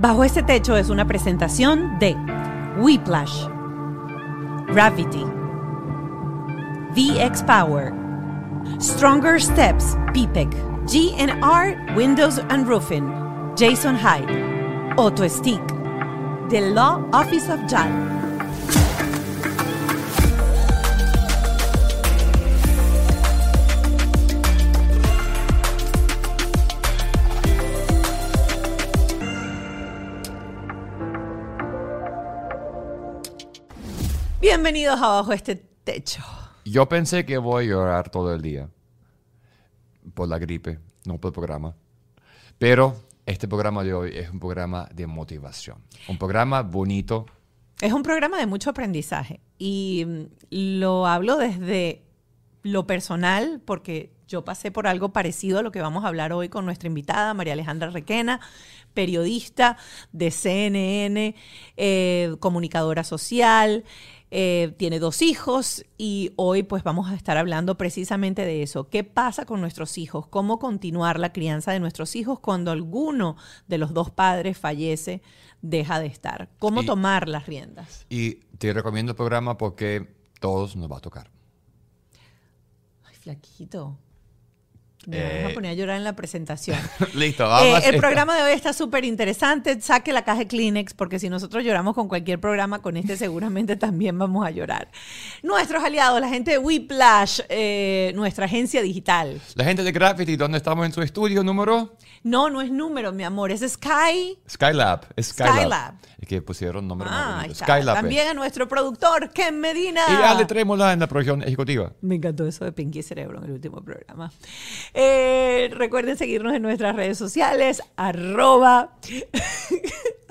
Bajo este techo es una presentación de Whiplash, Gravity, VX Power, Stronger Steps, PPEC, GNR Windows and Roofing, Jason Hyde, Auto Stick, The Law Office of JAL. Bienvenidos a Bajo este techo. Yo pensé que voy a llorar todo el día por la gripe, no por el programa. Pero este programa de hoy es un programa de motivación, un programa bonito. Es un programa de mucho aprendizaje y mm, lo hablo desde lo personal porque yo pasé por algo parecido a lo que vamos a hablar hoy con nuestra invitada, María Alejandra Requena, periodista de CNN, eh, comunicadora social, eh, tiene dos hijos y hoy pues vamos a estar hablando precisamente de eso. ¿Qué pasa con nuestros hijos? ¿Cómo continuar la crianza de nuestros hijos cuando alguno de los dos padres fallece, deja de estar? ¿Cómo Y- tomar las riendas? Y te recomiendo el programa porque todos nos va a tocar. Ay, flaquito. Me Eh. vas a poner a llorar en la presentación. Listo, Eh, vamos. el programa de hoy está súper interesante. Saque la caja de Kleenex, porque si nosotros lloramos con cualquier programa, con este seguramente también vamos a llorar. Nuestros aliados, la gente de Whiplash, eh, nuestra agencia digital. La gente de Graffiti, ¿dónde estamos en su estudio número? No, no es número, mi amor, es Sky. Skylab. Es Skylab. Skylab. Es que pusieron nombre Ah, más. Skylab. es. También a nuestro productor, Ken Medina. Y Ale Trémola en la producción ejecutiva. Me encantó eso de Pinky Cerebro en el último programa. Eh, recuerden seguirnos en nuestras redes sociales, arroba,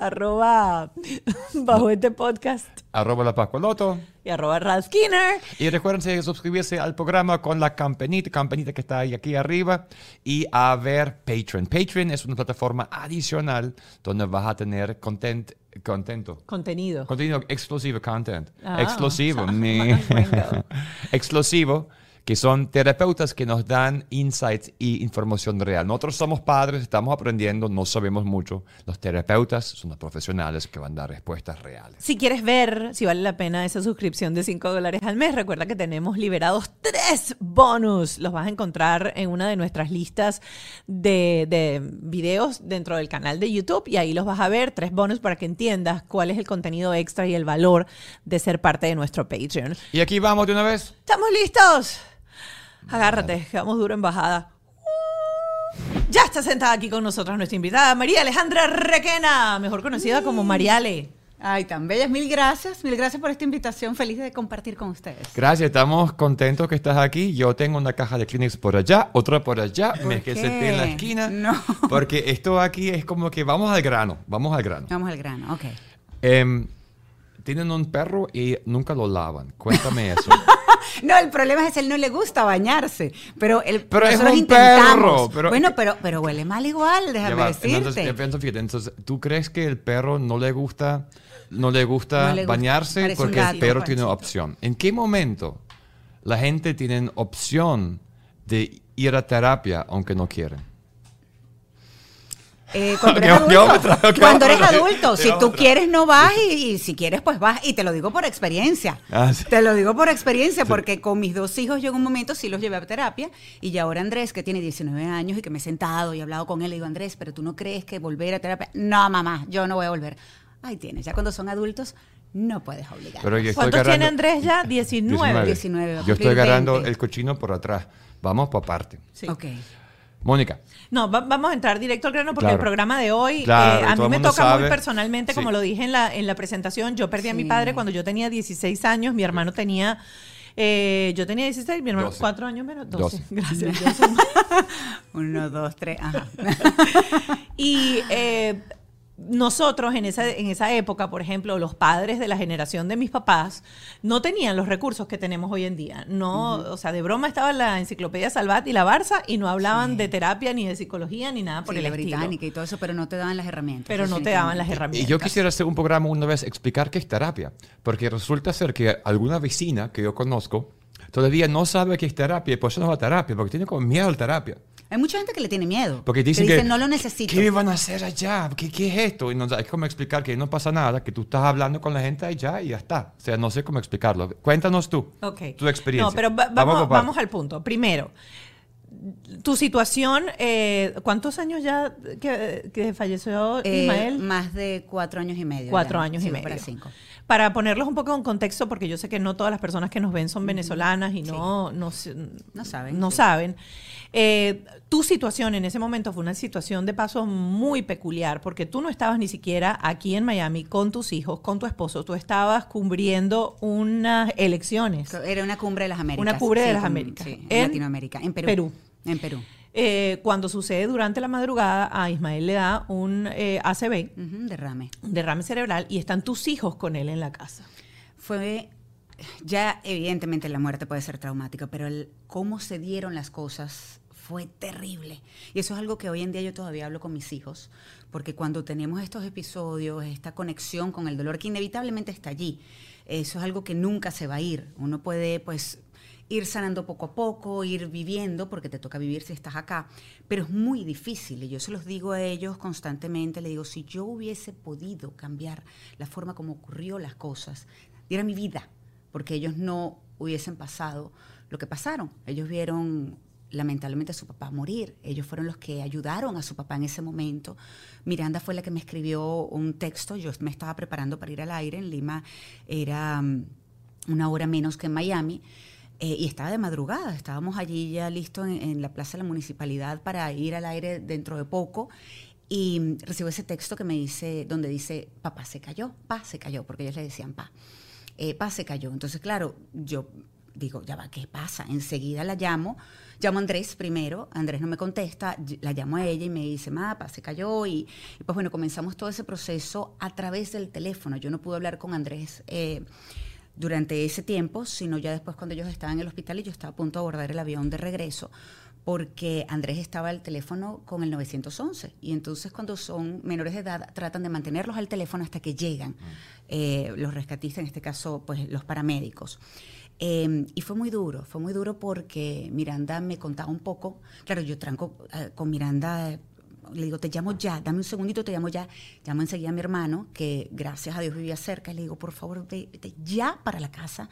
arroba, bajo este podcast Arroba la Pascualoto. y arroba Ralph Skinner. Y recuerden suscribirse al programa con la campanita, campanita que está ahí aquí arriba. Y a ver Patreon. Patreon es una plataforma adicional donde vas a tener content, contento. Contenido. Contenido exclusivo, content. Ah, exclusivo. mi- bingo. exclusivo, que son terapeutas que nos dan insights y información real. Nosotros somos padres, estamos aprendiendo, no sabemos mucho. Los terapeutas son los profesionales que van a dar respuestas reales. Si quieres ver si vale la pena esa suscripción de 5 dólares al mes, recuerda que tenemos liberados tres bonus. Los vas a encontrar en una de nuestras listas de, de videos dentro del canal de YouTube y ahí los vas a ver, tres bonus para que entiendas cuál es el contenido extra y el valor de ser parte de nuestro Patreon. Y aquí vamos de una vez. ¿Estamos listos? Agárrate, que vamos duro en bajada. Ya está sentada aquí con nosotros nuestra invitada, María Alejandra Requena, mejor conocida como Mariale. Ay, tan bellas. Mil gracias. Mil gracias por esta invitación. Feliz de compartir con ustedes. Gracias, estamos contentos que estás aquí. Yo tengo una caja de Kleenex por allá, otra por allá, me que qué? senté en la esquina. No. Porque esto aquí es como que vamos al grano, vamos al grano. Vamos al grano. Ok. Em, tienen un perro y nunca lo lavan. Cuéntame eso. No, el problema es que él no le gusta bañarse. Pero, el, Pero es un intentamos. perro, pero- bueno, pero, pero huele mal igual, déjame va, decirte. Entonces, fíjate, entonces, ¿tú crees que el perro no le gusta, no le gusta No le gusta, bañarse porque el perro tiene opción? ¿En qué momento la gente tiene opción de ir a terapia aunque no quieren? Eh, cuando ¿Qué- eres adulto, si tú quieres no vas y, y si quieres pues vas y te lo digo por experiencia. Ah, sí. Te lo digo por experiencia porque con mis dos hijos yo en un momento sí los llevé a terapia y ya ahora Andrés que tiene 19 años y que me he sentado y he hablado con él le digo Andrés, pero tú no crees que volver a terapia? No, mamá, yo no voy a volver. Ahí tienes, ya cuando son adultos no puedes obligar. ¿Cuántos tiene Andrés ya? 19. 19, va a Yo estoy agarrando 20. el cochino por atrás. Vamos por parte. Sí. Ok. Mónica. No, va- vamos a entrar directo al grano porque Claro. el programa de hoy Claro, eh, a mí me toca muy personalmente, como Sí. lo dije en la, en la presentación. Yo perdí a mi padre cuando yo tenía 16 años, mi hermano tenía... eh, yo tenía 16, mi hermano 12. 4 años menos, 12. 12. Gracias. Uno, dos, tres, ajá. Y eh, nosotros en esa, en esa época, por ejemplo, los padres de la generación de mis papás no tenían los recursos que tenemos hoy en día. No, o sea, de broma estaba la enciclopedia Salvat y la Barça y no hablaban Sí. de terapia ni de psicología ni nada por Sí, el la estilo. británica y todo eso, pero no te daban las herramientas. Pero no te daban las definitivamente. Y herramientas. yo quisiera hacer un programa una vez explicar qué es terapia, porque resulta ser que alguna vecina que yo conozco todavía no sabe qué es terapia y por eso no va a terapia, porque tiene como miedo a la terapia. Hay mucha gente que le tiene miedo. Porque dicen que, que, dicen, no lo necesito. ¿Qué van a hacer allá? ¿Qué, qué es esto? Y no, es como explicar que no pasa nada, que tú estás hablando con la gente allá y ya está. O sea, no sé cómo explicarlo. Cuéntanos tú, Ok. tu experiencia. No, pero va- Vamos vamos, al punto. Primero, tu situación, eh, ¿cuántos años ya que, que falleció Eh, Ismael? Más de cuatro años y medio. Cuatro ya. años y medio. Para cinco. Para ponerlos un poco en contexto, porque yo sé que no todas las personas que nos ven son venezolanas y no, no, No saben, No sí. saben. Eh, tu situación en ese momento fue una situación de paso muy peculiar, porque tú no estabas ni siquiera aquí en Miami con tus hijos, con tu esposo, tú estabas cubriendo unas elecciones. Era una cumbre de las Américas. Una cumbre de las Américas. Sí, en, En Latinoamérica. En Perú. Perú. En Perú. Eh, cuando sucede durante la madrugada, a Ismael le da un eh, ACV, derrame. un derrame cerebral, y están tus hijos con él en la casa. Fue. Ya, evidentemente, la muerte puede ser traumática, pero el cómo se dieron las cosas fue terrible. Y eso es algo que hoy en día yo todavía hablo con mis hijos, porque cuando tenemos estos episodios, esta conexión con el dolor que inevitablemente está allí, eso es algo que nunca se va a ir. Uno puede, pues, ir sanando poco a poco, ir viviendo, porque te toca vivir si estás acá, pero es muy difícil. Y yo se los digo a ellos constantemente, le digo, si yo hubiese podido cambiar la forma como ocurrió las cosas, diera mi vida, porque ellos no hubiesen pasado lo que pasaron. Ellos vieron lamentablemente a su papá morir. Ellos fueron los que ayudaron a su papá en ese momento. Miranda fue la que me escribió un texto. Yo me estaba preparando para ir al aire. En Lima era mm, una hora menos que en Miami. Eh, y estaba de madrugada, estábamos allí ya listos en, la plaza de la municipalidad para ir al aire dentro de poco. Y recibo ese texto que me dice, donde dice, papá se cayó, pa se cayó, porque ellos le decían pa. Eh, pa se cayó. Entonces, claro, yo digo, ya va, ¿qué pasa? Enseguida la llamo, llamo a Andrés primero, Andrés no me contesta, la llamo a ella y me dice, ma, pa se cayó. Y, y pues bueno, comenzamos todo ese proceso a través del teléfono. Yo no pude hablar con Andrés. eh, durante ese tiempo, sino ya después cuando ellos estaban en el hospital y yo estaba a punto de abordar el avión de regreso, porque Andrés estaba al teléfono con el 911 y entonces cuando son menores de edad tratan de mantenerlos al teléfono hasta que llegan eh, los rescatistas, en este caso pues los paramédicos. Eh, y fue muy duro, fue muy duro porque Miranda me contaba un poco, claro, yo tranco eh, con Miranda, le digo, te llamo ya, dame un segundito, te llamo ya. Llamo enseguida a mi hermano, que gracias a Dios vivía cerca, y le digo, por favor, ve- vete ya para la casa.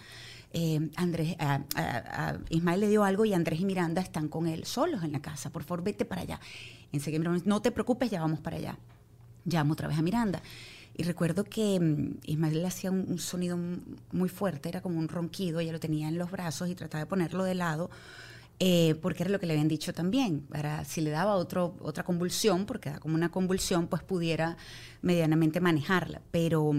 Eh, Andrés, Ismael le dio algo y Andrés y Miranda están con él solos en la casa. Por favor, vete para allá. Enseguida mi hermano, no te preocupes, ya vamos para allá. Llamo otra vez a Miranda. Y recuerdo que mm, Ismael le hacía un, un sonido muy fuerte, era como un ronquido, ella lo tenía en los brazos y trataba de ponerlo de lado, eh, porque era lo que le habían dicho también, para si le daba otro, otra convulsión, porque da como una convulsión, pues pudiera medianamente manejarla. Pero,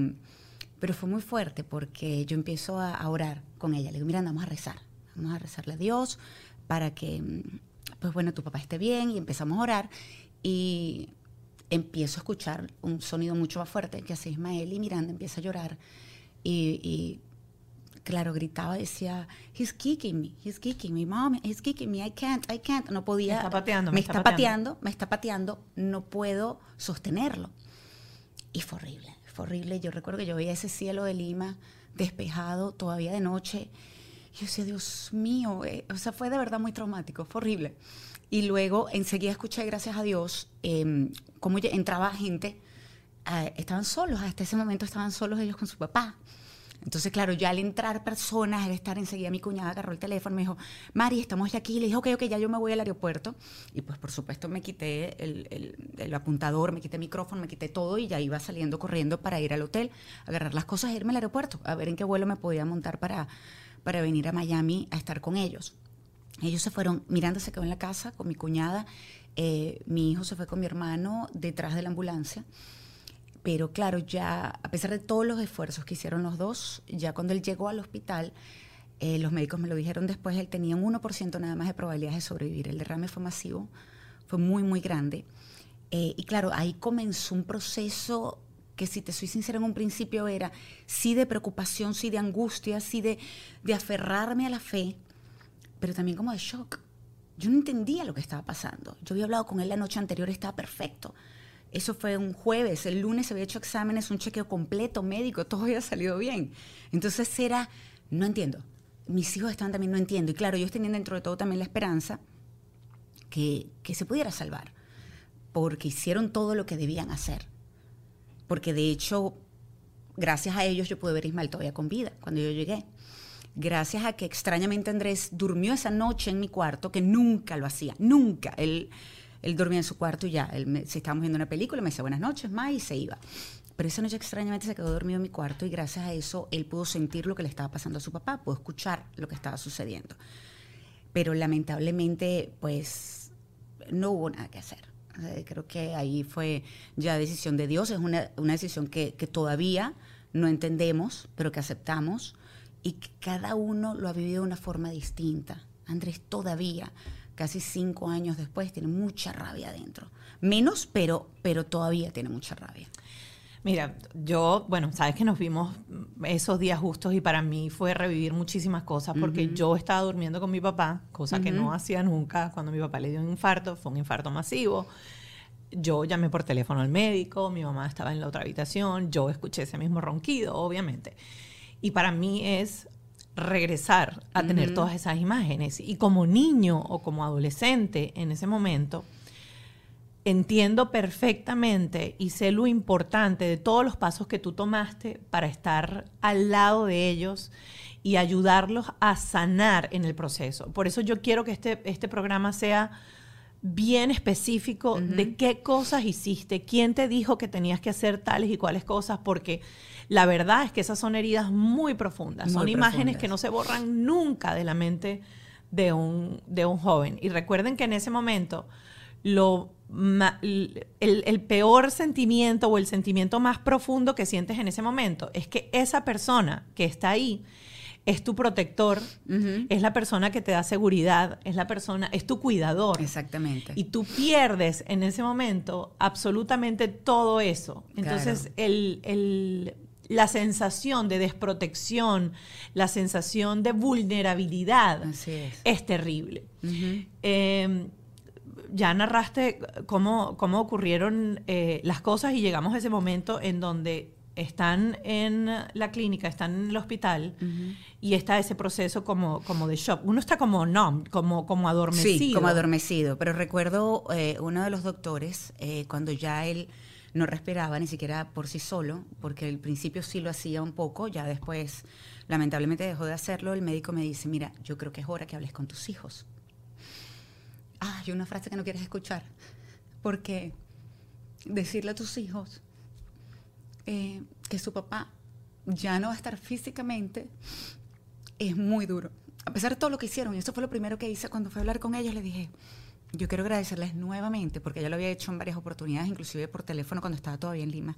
pero fue muy fuerte porque yo empiezo a, orar con ella. Le digo, mira, vamos a rezar, vamos a rezarle a Dios para que, pues bueno, tu papá esté bien y empezamos a orar. Y empiezo a escuchar un sonido mucho más fuerte que hace Ismael y Miranda empieza a llorar y, y, claro, gritaba, decía, he's kicking me, he's kicking me, mom, he's kicking me, I can't, I can't, no podía. Me está pateando, me me está está pateando. pateando, me está pateando, no puedo sostenerlo. Y fue horrible, fue horrible. Yo recuerdo que yo veía ese cielo de Lima despejado todavía de noche. Yo decía, Dios mío, eh, o sea, fue de verdad muy traumático, fue horrible. Y luego enseguida escuché, gracias a Dios, eh, cómo entraba gente, eh, estaban solos, hasta ese momento estaban solos ellos con su papá. Entonces, claro, ya al entrar personas, al estar enseguida, mi cuñada agarró el teléfono, me dijo, Mari, estamos ya aquí. Le dije, ok, ok, ya yo me voy al aeropuerto. Y pues, por supuesto, me quité el, apuntador, me quité el micrófono, me quité todo y ya iba saliendo corriendo para ir al hotel, agarrar las cosas e irme al aeropuerto, a ver en qué vuelo me podía montar para, para venir a Miami a estar con ellos. Ellos se fueron, Miranda se quedó en la casa con mi cuñada, eh, mi hijo se fue con mi hermano detrás de la ambulancia. Pero claro, ya a pesar de todos los esfuerzos que hicieron los dos, ya cuando él llegó al hospital, eh, los médicos me lo dijeron después, él tenía un 1% nada más de probabilidades de sobrevivir. El derrame fue masivo, fue muy, muy grande. Eh, y claro, ahí comenzó un proceso que si te soy sincera en un principio era sí de preocupación, sí de angustia, sí de, de aferrarme a la fe, pero también como de shock. Yo no entendía lo que estaba pasando. Yo había hablado con él la noche anterior, estaba perfecto. Eso fue un jueves, el lunes se había hecho exámenes, un chequeo completo, médico, todo había salido bien. Entonces era, no entiendo. Mis hijos estaban también, no entiendo. Y claro, ellos tenían dentro de todo también la esperanza, que, que se pudiera salvar, porque hicieron todo lo que debían hacer. Porque de hecho, gracias a ellos yo pude ver a Ismael todavía con vida cuando yo llegué. Gracias a que extrañamente Andrés durmió esa noche en mi cuarto, que nunca lo hacía, nunca. Él, él dormía en su cuarto y ya, él me- si estábamos viendo una película, me decía buenas noches, ma, y se iba. Pero esa noche extrañamente se quedó dormido en mi cuarto y gracias a eso él pudo sentir lo que le estaba pasando a su papá, pudo escuchar lo que estaba sucediendo. Pero lamentablemente, pues, no hubo nada que hacer. Creo que ahí fue ya decisión de Dios, es una, una decisión que, que todavía no entendemos, pero que aceptamos y que cada uno lo ha vivido de una forma distinta. Andrés todavía, casi cinco años después, tiene mucha rabia adentro. Menos, pero, pero todavía tiene mucha rabia. Mira, yo, bueno, sabes que nos vimos esos días justos y para mí fue revivir muchísimas cosas porque yo estaba durmiendo con mi papá, cosa que no hacía nunca cuando mi papá le dio un infarto, fue un infarto masivo. Yo llamé por teléfono al médico, mi mamá estaba en la otra habitación, yo escuché ese mismo ronquido, obviamente. Y para mí es regresar a tener todas esas imágenes. Y como niño o como adolescente en ese momento, entiendo perfectamente y sé lo importante de todos los pasos que tú tomaste para estar al lado de ellos y ayudarlos a sanar en el proceso. Por eso yo quiero que este, este programa sea bien específico de qué cosas hiciste, quién te dijo que tenías que hacer tales y cuáles cosas, porque la verdad es que esas son heridas muy profundas, Muy son imágenes que no se borran nunca de la mente de un, de un joven. Y recuerden que en ese momento lo el peor sentimiento o el sentimiento más profundo que sientes en ese momento es que esa persona que está ahí es tu protector, es la persona que te da seguridad, es la persona, es tu cuidador. Exactamente. Y tú pierdes en ese momento absolutamente todo eso. Entonces, Claro. el, el- la sensación de desprotección, la sensación de vulnerabilidad Así es. es terrible. Eh, ya narraste cómo, cómo ocurrieron eh, las cosas y llegamos a ese momento en donde están en la clínica, están en el hospital y está ese proceso como, como de shock. Uno está como numb, como, como adormecido. Sí, como adormecido. Pero recuerdo eh, uno de los doctores, eh, cuando ya él no respiraba ni siquiera por sí solo, porque al principio sí lo hacía un poco, ya después lamentablemente dejó de hacerlo, el médico me dice, mira, yo creo que es hora que hables con tus hijos. Ay, una frase que no quieres escuchar, porque decirle a tus hijos eh, que su papá ya no va a estar físicamente es muy duro. A pesar de todo lo que hicieron, y eso fue lo primero que hice cuando fui a hablar con ellos, les dije, yo quiero agradecerles nuevamente, porque ya lo había hecho en varias oportunidades, inclusive por teléfono cuando estaba todavía en Lima.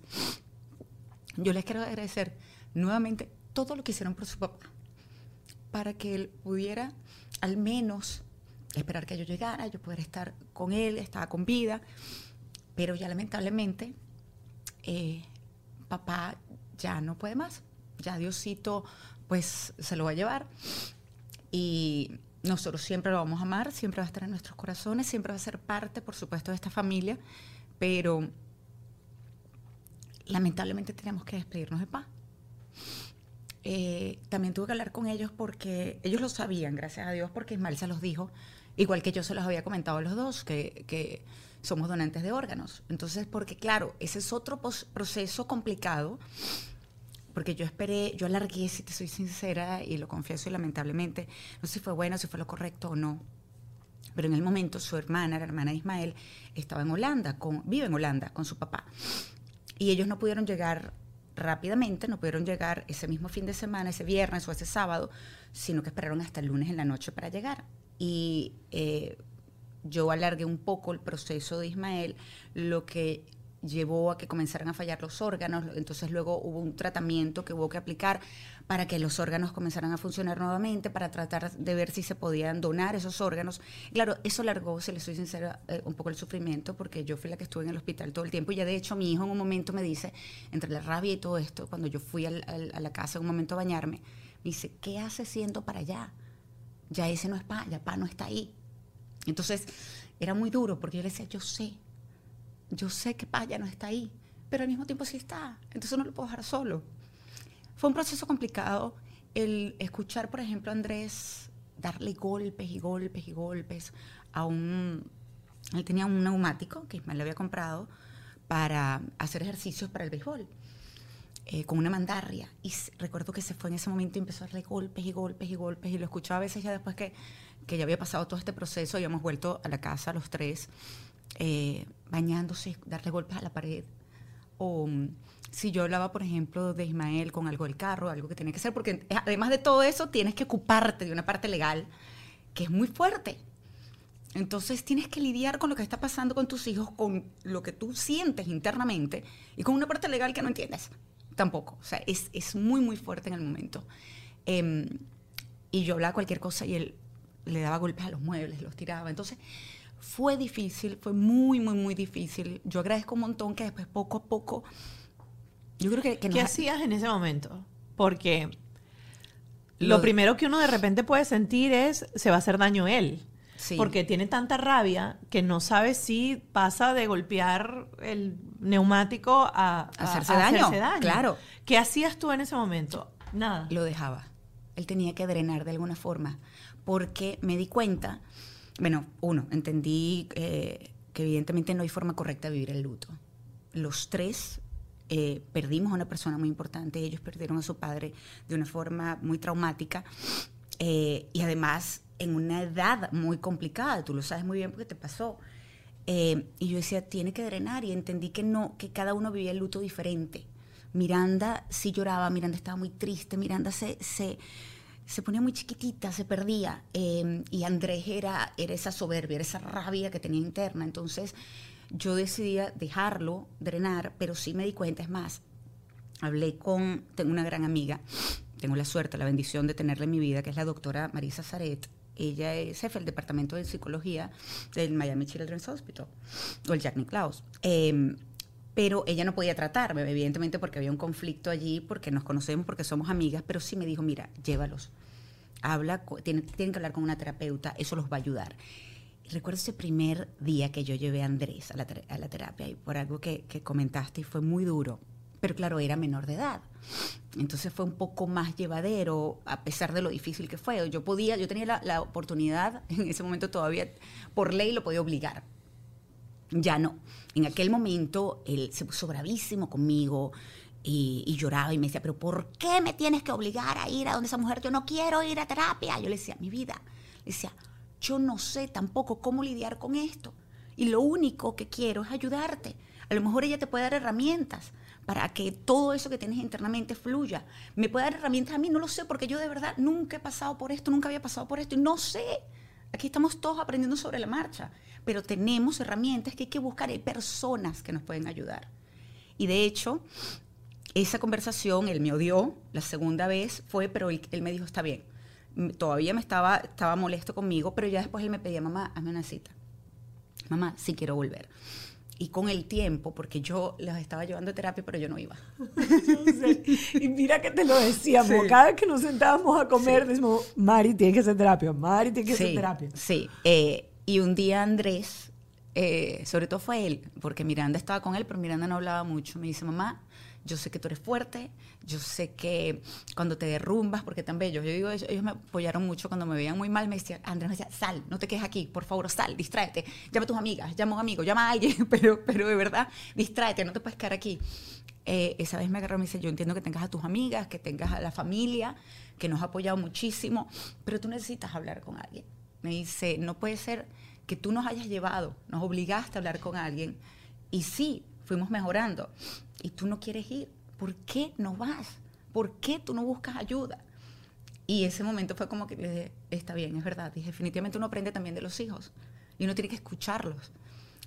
Yo les quiero agradecer nuevamente todo lo que hicieron por su papá, para que él pudiera al menos esperar que yo llegara, yo poder estar con él, estaba con vida, pero ya lamentablemente eh, papá ya no puede más, ya Diosito pues se lo va a llevar. Y nosotros siempre lo vamos a amar, siempre va a estar en nuestros corazones, siempre va a ser parte, por supuesto, de esta familia, pero lamentablemente tenemos que despedirnos de paz. Eh, también tuve que hablar con ellos porque ellos lo sabían, gracias a Dios, porque Ismael se los dijo, igual que yo se los había comentado a los dos, que, que somos donantes de órganos. Entonces, porque claro, ese es otro proceso complicado, porque yo esperé, yo alargué, si te soy sincera, y lo confieso lamentablemente, no sé si fue bueno, si fue lo correcto o no. Pero en el momento su hermana, la hermana Ismael, estaba en Holanda, con, vive en Holanda con su papá. Y ellos no pudieron llegar rápidamente, no pudieron llegar ese mismo fin de semana, ese viernes o ese sábado, sino que esperaron hasta el lunes en la noche para llegar. Y eh, yo alargué un poco el proceso de Ismael, lo que llevó a que comenzaran a fallar los órganos, entonces luego hubo un tratamiento que hubo que aplicar para que los órganos comenzaran a funcionar nuevamente, para tratar de ver si se podían donar esos órganos. Claro, eso largó, si le soy sincera, eh, un poco el sufrimiento, porque yo fui la que estuve en el hospital todo el tiempo y ya de hecho mi hijo en un momento me dice, entre la rabia y todo esto, cuando yo fui a la casa en un momento a bañarme, me dice, ¿qué hace siendo para allá? Ya ese no es pa, ya pa no está ahí. Entonces era muy duro porque yo le decía, yo sé, yo sé que Pa ya no está ahí, pero al mismo tiempo sí está, entonces no lo puedo dejar solo. Fue un proceso complicado el escuchar, por ejemplo, a Andrés darle golpes y golpes y golpes a un, él tenía un neumático que Ismael le había comprado para hacer ejercicios para el béisbol. eh, con una mandarria. Y recuerdo que se fue en ese momento y empezó a darle golpes y golpes y golpes. Y lo escuchaba a veces ya después que, que ya había pasado todo este proceso, habíamos vuelto a la casa los tres, eh, bañándose, darle golpes a la pared. O mm, si yo hablaba, por ejemplo, de Ismael con algo del carro, algo que tenía que hacer, porque eh, además de todo eso, tienes que ocuparte de una parte legal que es muy fuerte. Entonces tienes que lidiar con lo que está pasando con tus hijos, con lo que tú sientes internamente y con una parte legal que no entiendes tampoco. O sea, es, es muy, muy fuerte en el momento. Em, y yo hablaba cualquier cosa y él le daba golpes a los muebles, los tiraba. Entonces fue difícil, fue muy, muy, muy difícil. Yo agradezco un montón que después poco a poco, yo creo que... que ¿Qué nos- hacías en ese momento? Porque Lo- lo primero que uno de repente puede sentir es se va a hacer daño él. Sí. Porque tiene tanta rabia que no sabe si pasa de golpear el neumático a, a- Hacerse a daño, claro. ¿Qué hacías tú en ese momento? Nada. lo dejaba. Él tenía que drenar de alguna forma, porque me di cuenta, bueno, uno, entendí eh, que evidentemente no hay forma correcta de vivir el luto. Los tres eh, perdimos a una persona muy importante, ellos perdieron a su padre de una forma muy traumática eh, y además en una edad muy complicada, tú lo sabes muy bien porque te pasó. Y yo decía, tiene que drenar y entendí que no, que cada uno vivía el luto diferente. Miranda sí lloraba, Miranda estaba muy triste, Miranda se, se, se ponía muy chiquitita, se perdía. eh, y Andrés era, era esa soberbia, era esa rabia que tenía interna. Entonces yo decidí dejarlo drenar, pero sí me di cuenta, es más, hablé con, tengo una gran amiga, tengo la suerte, la bendición de tenerla en mi vida, que es la doctora Marisa Zaret. Ella es jefe del departamento de psicología del Miami Children's Hospital, o el Jack Nicklaus. Eh, pero ella no podía tratarme, evidentemente porque había un conflicto allí, porque nos conocemos, porque somos amigas, pero sí me dijo, mira, llévalos. Habla, tienen, tienen que hablar con una terapeuta, eso los va a ayudar. Y recuerdo ese primer día que yo llevé a Andrés a la, terapia, y por algo que, que comentaste, y fue muy duro. Pero claro, era menor de edad. Entonces fue un poco más llevadero, a pesar de lo difícil que fue. Yo podía, yo tenía la, la oportunidad, en ese momento todavía, por ley lo podía obligar. Ya no. En aquel momento él se puso bravísimo conmigo y, lloraba y me decía, pero ¿por qué me tienes que obligar a ir a donde esa mujer? Yo no quiero ir a terapia. Yo le decía, mi vida, le decía, yo no sé tampoco cómo lidiar con esto. Y lo único que quiero es ayudarte. A lo mejor ella te puede dar herramientas para que todo eso que tienes internamente fluya. ¿Me puede dar herramientas a mí? No lo sé, porque yo de verdad nunca he pasado por esto, nunca había pasado por esto y no sé. Aquí estamos todos aprendiendo sobre la marcha, pero tenemos herramientas que hay que buscar, hay personas que nos pueden ayudar. Y de hecho, esa conversación, él me odió, la segunda vez fue, pero él, él me dijo, está bien, todavía me estaba, estaba molesto conmigo, pero ya después él me pedía, mamá, hazme una cita. Mamá, sí quiero volver. Y con el tiempo, porque yo los estaba llevando a terapia, pero yo no iba. Y mira que te lo decíamos. Sí. Cada vez que nos sentábamos a comer, decimos, Mari tiene que hacer terapia, Mari tiene que hacer terapia. Sí. Eh, y un día Andrés, eh, sobre todo fue él, porque Miranda estaba con él, pero Miranda no hablaba mucho. Me dice, mamá, yo sé que tú eres fuerte, yo sé que cuando te derrumbas, porque tan bellos, yo digo, ellos, me apoyaron mucho cuando me veían muy mal, me decía, Andrés me decía, sal, no te quedes aquí, por favor, sal, distráete, llama a tus amigas, llama a un amigo, llama a alguien, pero, pero de verdad, distráete, no te puedes quedar aquí. Eh, esa vez me agarró y me dice, yo entiendo que tengas a tus amigas, que tengas a la familia, que nos ha apoyado muchísimo, pero tú necesitas hablar con alguien. Me dice, no puede ser que tú nos hayas llevado, nos obligaste a hablar con alguien y sí, fuimos mejorando y tú no quieres ir. ¿Por qué no vas? ¿Por qué tú no buscas ayuda? Y ese momento fue como que le dije, está bien, es verdad. Dije, definitivamente uno aprende también de los hijos y uno tiene que escucharlos.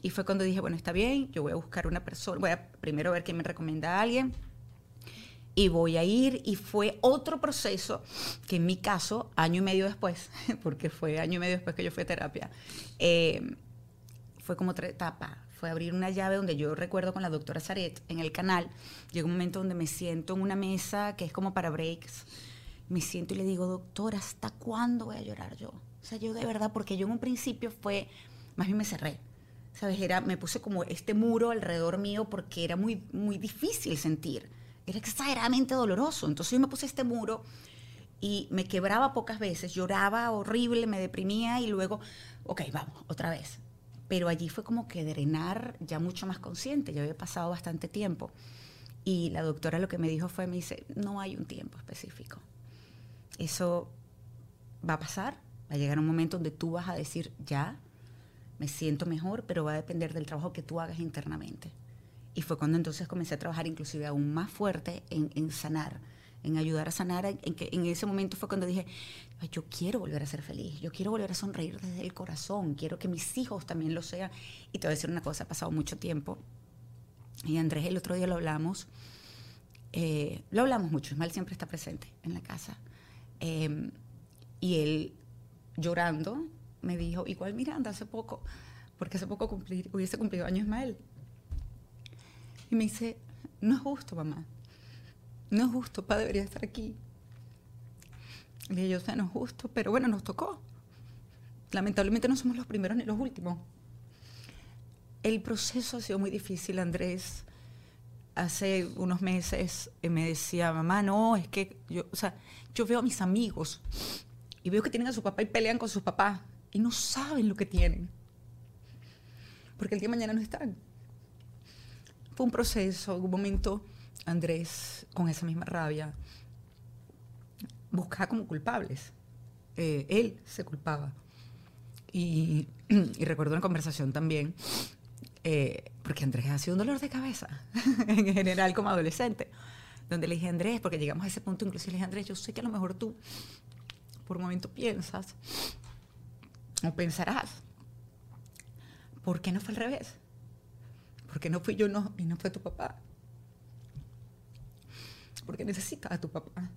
Y fue cuando dije, bueno, está bien, yo voy a buscar una persona, voy a primero ver quién me recomienda a alguien y voy a ir. Y fue otro proceso que en mi caso, año y medio después, porque fue año y medio después que yo fui a terapia, eh, fue como otra etapa. Fue abrir una llave donde yo recuerdo con la doctora Zaret en el canal. Llegó un momento donde me siento en una mesa que es como para breaks. Me siento y le digo, doctora, ¿hasta cuándo voy a llorar yo? O sea, yo de verdad, porque yo en un principio fue, más bien me cerré. ¿Sabes? Era, me puse como este muro alrededor mío porque era muy, muy difícil sentir. Era exageradamente doloroso. Entonces yo me puse este muro y me quebraba pocas veces, lloraba horrible, me deprimía y luego, ok, vamos, otra vez. Pero allí fue como que drenar ya mucho más consciente, ya había pasado bastante tiempo. Y la doctora lo que me dijo fue, me dice, no hay un tiempo específico. Eso va a pasar, va a llegar un momento donde tú vas a decir, ya, me siento mejor, pero va a depender del trabajo que tú hagas internamente. Y fue cuando entonces comencé a trabajar inclusive aún más fuerte en, en sanar, en ayudar a sanar, en, que en ese momento fue cuando dije, "Ay, yo quiero volver a ser feliz, yo quiero volver a sonreír desde el corazón, quiero que mis hijos también lo sean. Y te voy a decir una cosa, ha pasado mucho tiempo. Y Andrés el otro día lo hablamos, eh, lo hablamos mucho, Ismael siempre está presente en la casa. Eh, y él llorando me dijo, igual Miranda, hace poco, porque hace poco cumplir, hubiese cumplido años Ismael. Y me dice, no es justo, mamá. No es justo, papá debería estar aquí. Le dije, yo sé, no es justo, pero bueno, nos tocó. Lamentablemente no somos los primeros ni los últimos. El proceso ha sido muy difícil, Andrés. Hace unos meses eh, me decía, mamá, no, es que yo, o sea, yo veo a mis amigos y veo que tienen a su papá y pelean con sus papás y no saben lo que tienen. Porque el día de mañana no están. Fue un proceso, un momento, Andrés, con esa misma rabia, buscaba como culpables. Eh, él se culpaba. Y, recuerdo una conversación también, eh, porque Andrés ha sido un dolor de cabeza, en general como adolescente, donde le dije, Andrés, porque llegamos a ese punto, inclusive le dije, Andrés, yo sé que a lo mejor tú por un momento piensas o pensarás, ¿por qué no fue al revés? ¿Por qué no fui yo no, y no fue tu papá? Porque necesitas a tu papá.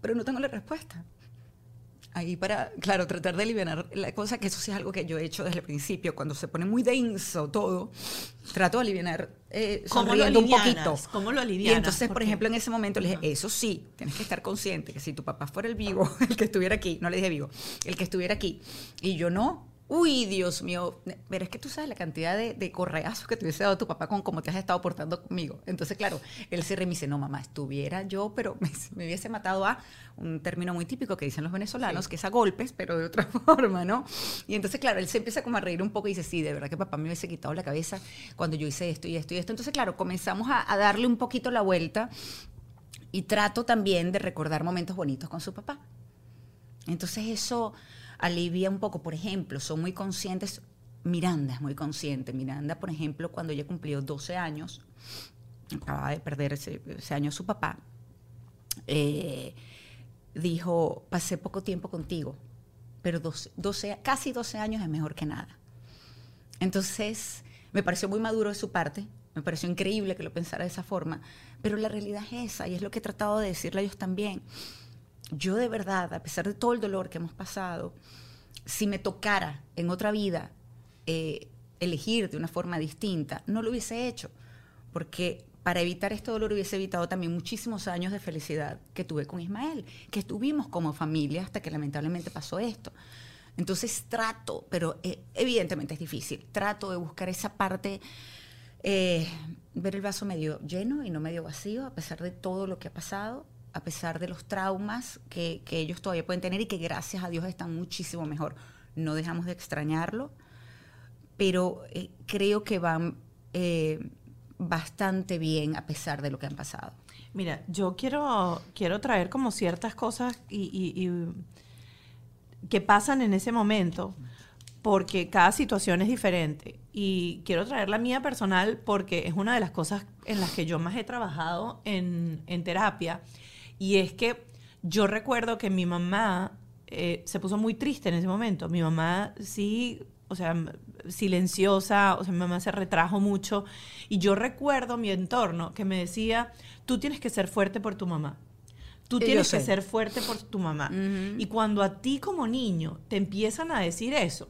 Pero no tengo la respuesta. Ahí para, claro, tratar de aliviar la cosa, que eso sí es algo que yo he hecho desde el principio, cuando se pone muy denso todo, trato de aliviar eh, ¿Cómo lo un poquito. ¿Cómo lo Y alivianas? entonces, por Porque- ejemplo, en ese momento le dije, eso sí, tienes que estar consciente que si tu papá fuera el vivo, el que estuviera aquí, no le dije vivo, el que estuviera aquí, y yo no, uy, Dios mío, pero es que tú sabes la cantidad de, de correazos que te hubiese dado tu papá con cómo te has estado portando conmigo. Entonces, claro, él se me dice, no, mamá, estuviera yo, pero me, me hubiese matado a un término muy típico que dicen los venezolanos, que es a golpes, pero de otra forma, ¿no? Y entonces, claro, él se empieza como a reír un poco y dice, sí, de verdad que papá me hubiese quitado la cabeza cuando yo hice esto y esto y esto. Entonces, claro, comenzamos a, a darle un poquito la vuelta y trato también de recordar momentos bonitos con su papá. Entonces eso alivia un poco. Por ejemplo, son muy conscientes, Miranda es muy consciente. Miranda, por ejemplo, cuando ella cumplió 12 años, acaba de perder ese, ese año su papá, eh, dijo, pasé poco tiempo contigo, pero 12, 12 casi 12 años es mejor que nada. Entonces, me pareció muy maduro de su parte, me pareció increíble que lo pensara de esa forma, pero la realidad es esa y es lo que he tratado de decirle a ellos también. Yo de verdad, a pesar de todo el dolor que hemos pasado, si me tocara en otra vida eh, elegir de una forma distinta, no lo hubiese hecho, porque para evitar este dolor hubiese evitado también muchísimos años de felicidad que tuve con Ismael, que estuvimos como familia hasta que lamentablemente pasó esto. Entonces trato, pero eh, evidentemente es difícil, trato de buscar esa parte, eh, ver el vaso medio lleno y no medio vacío, a pesar de todo lo que ha pasado, a pesar de los traumas que, que ellos todavía pueden tener y que gracias a Dios están muchísimo mejor. No dejamos de extrañarlo, pero eh, creo que van eh, bastante bien a pesar de lo que han pasado. Mira, yo quiero, quiero traer como ciertas cosas y, que pasan en ese momento, porque cada situación es diferente. Y quiero traer la mía personal porque es una de las cosas en las que yo más he trabajado en, en terapia. Y es que yo recuerdo que mi mamá eh, se puso muy triste en ese momento. Mi mamá sí, o sea, silenciosa, o sea, mi mamá se retrajo mucho. Y yo recuerdo mi entorno que me decía, tú tienes que ser fuerte por tu mamá. Tú Eh, tienes que ser fuerte por tu mamá. Y cuando a ti como niño te empiezan a decir eso,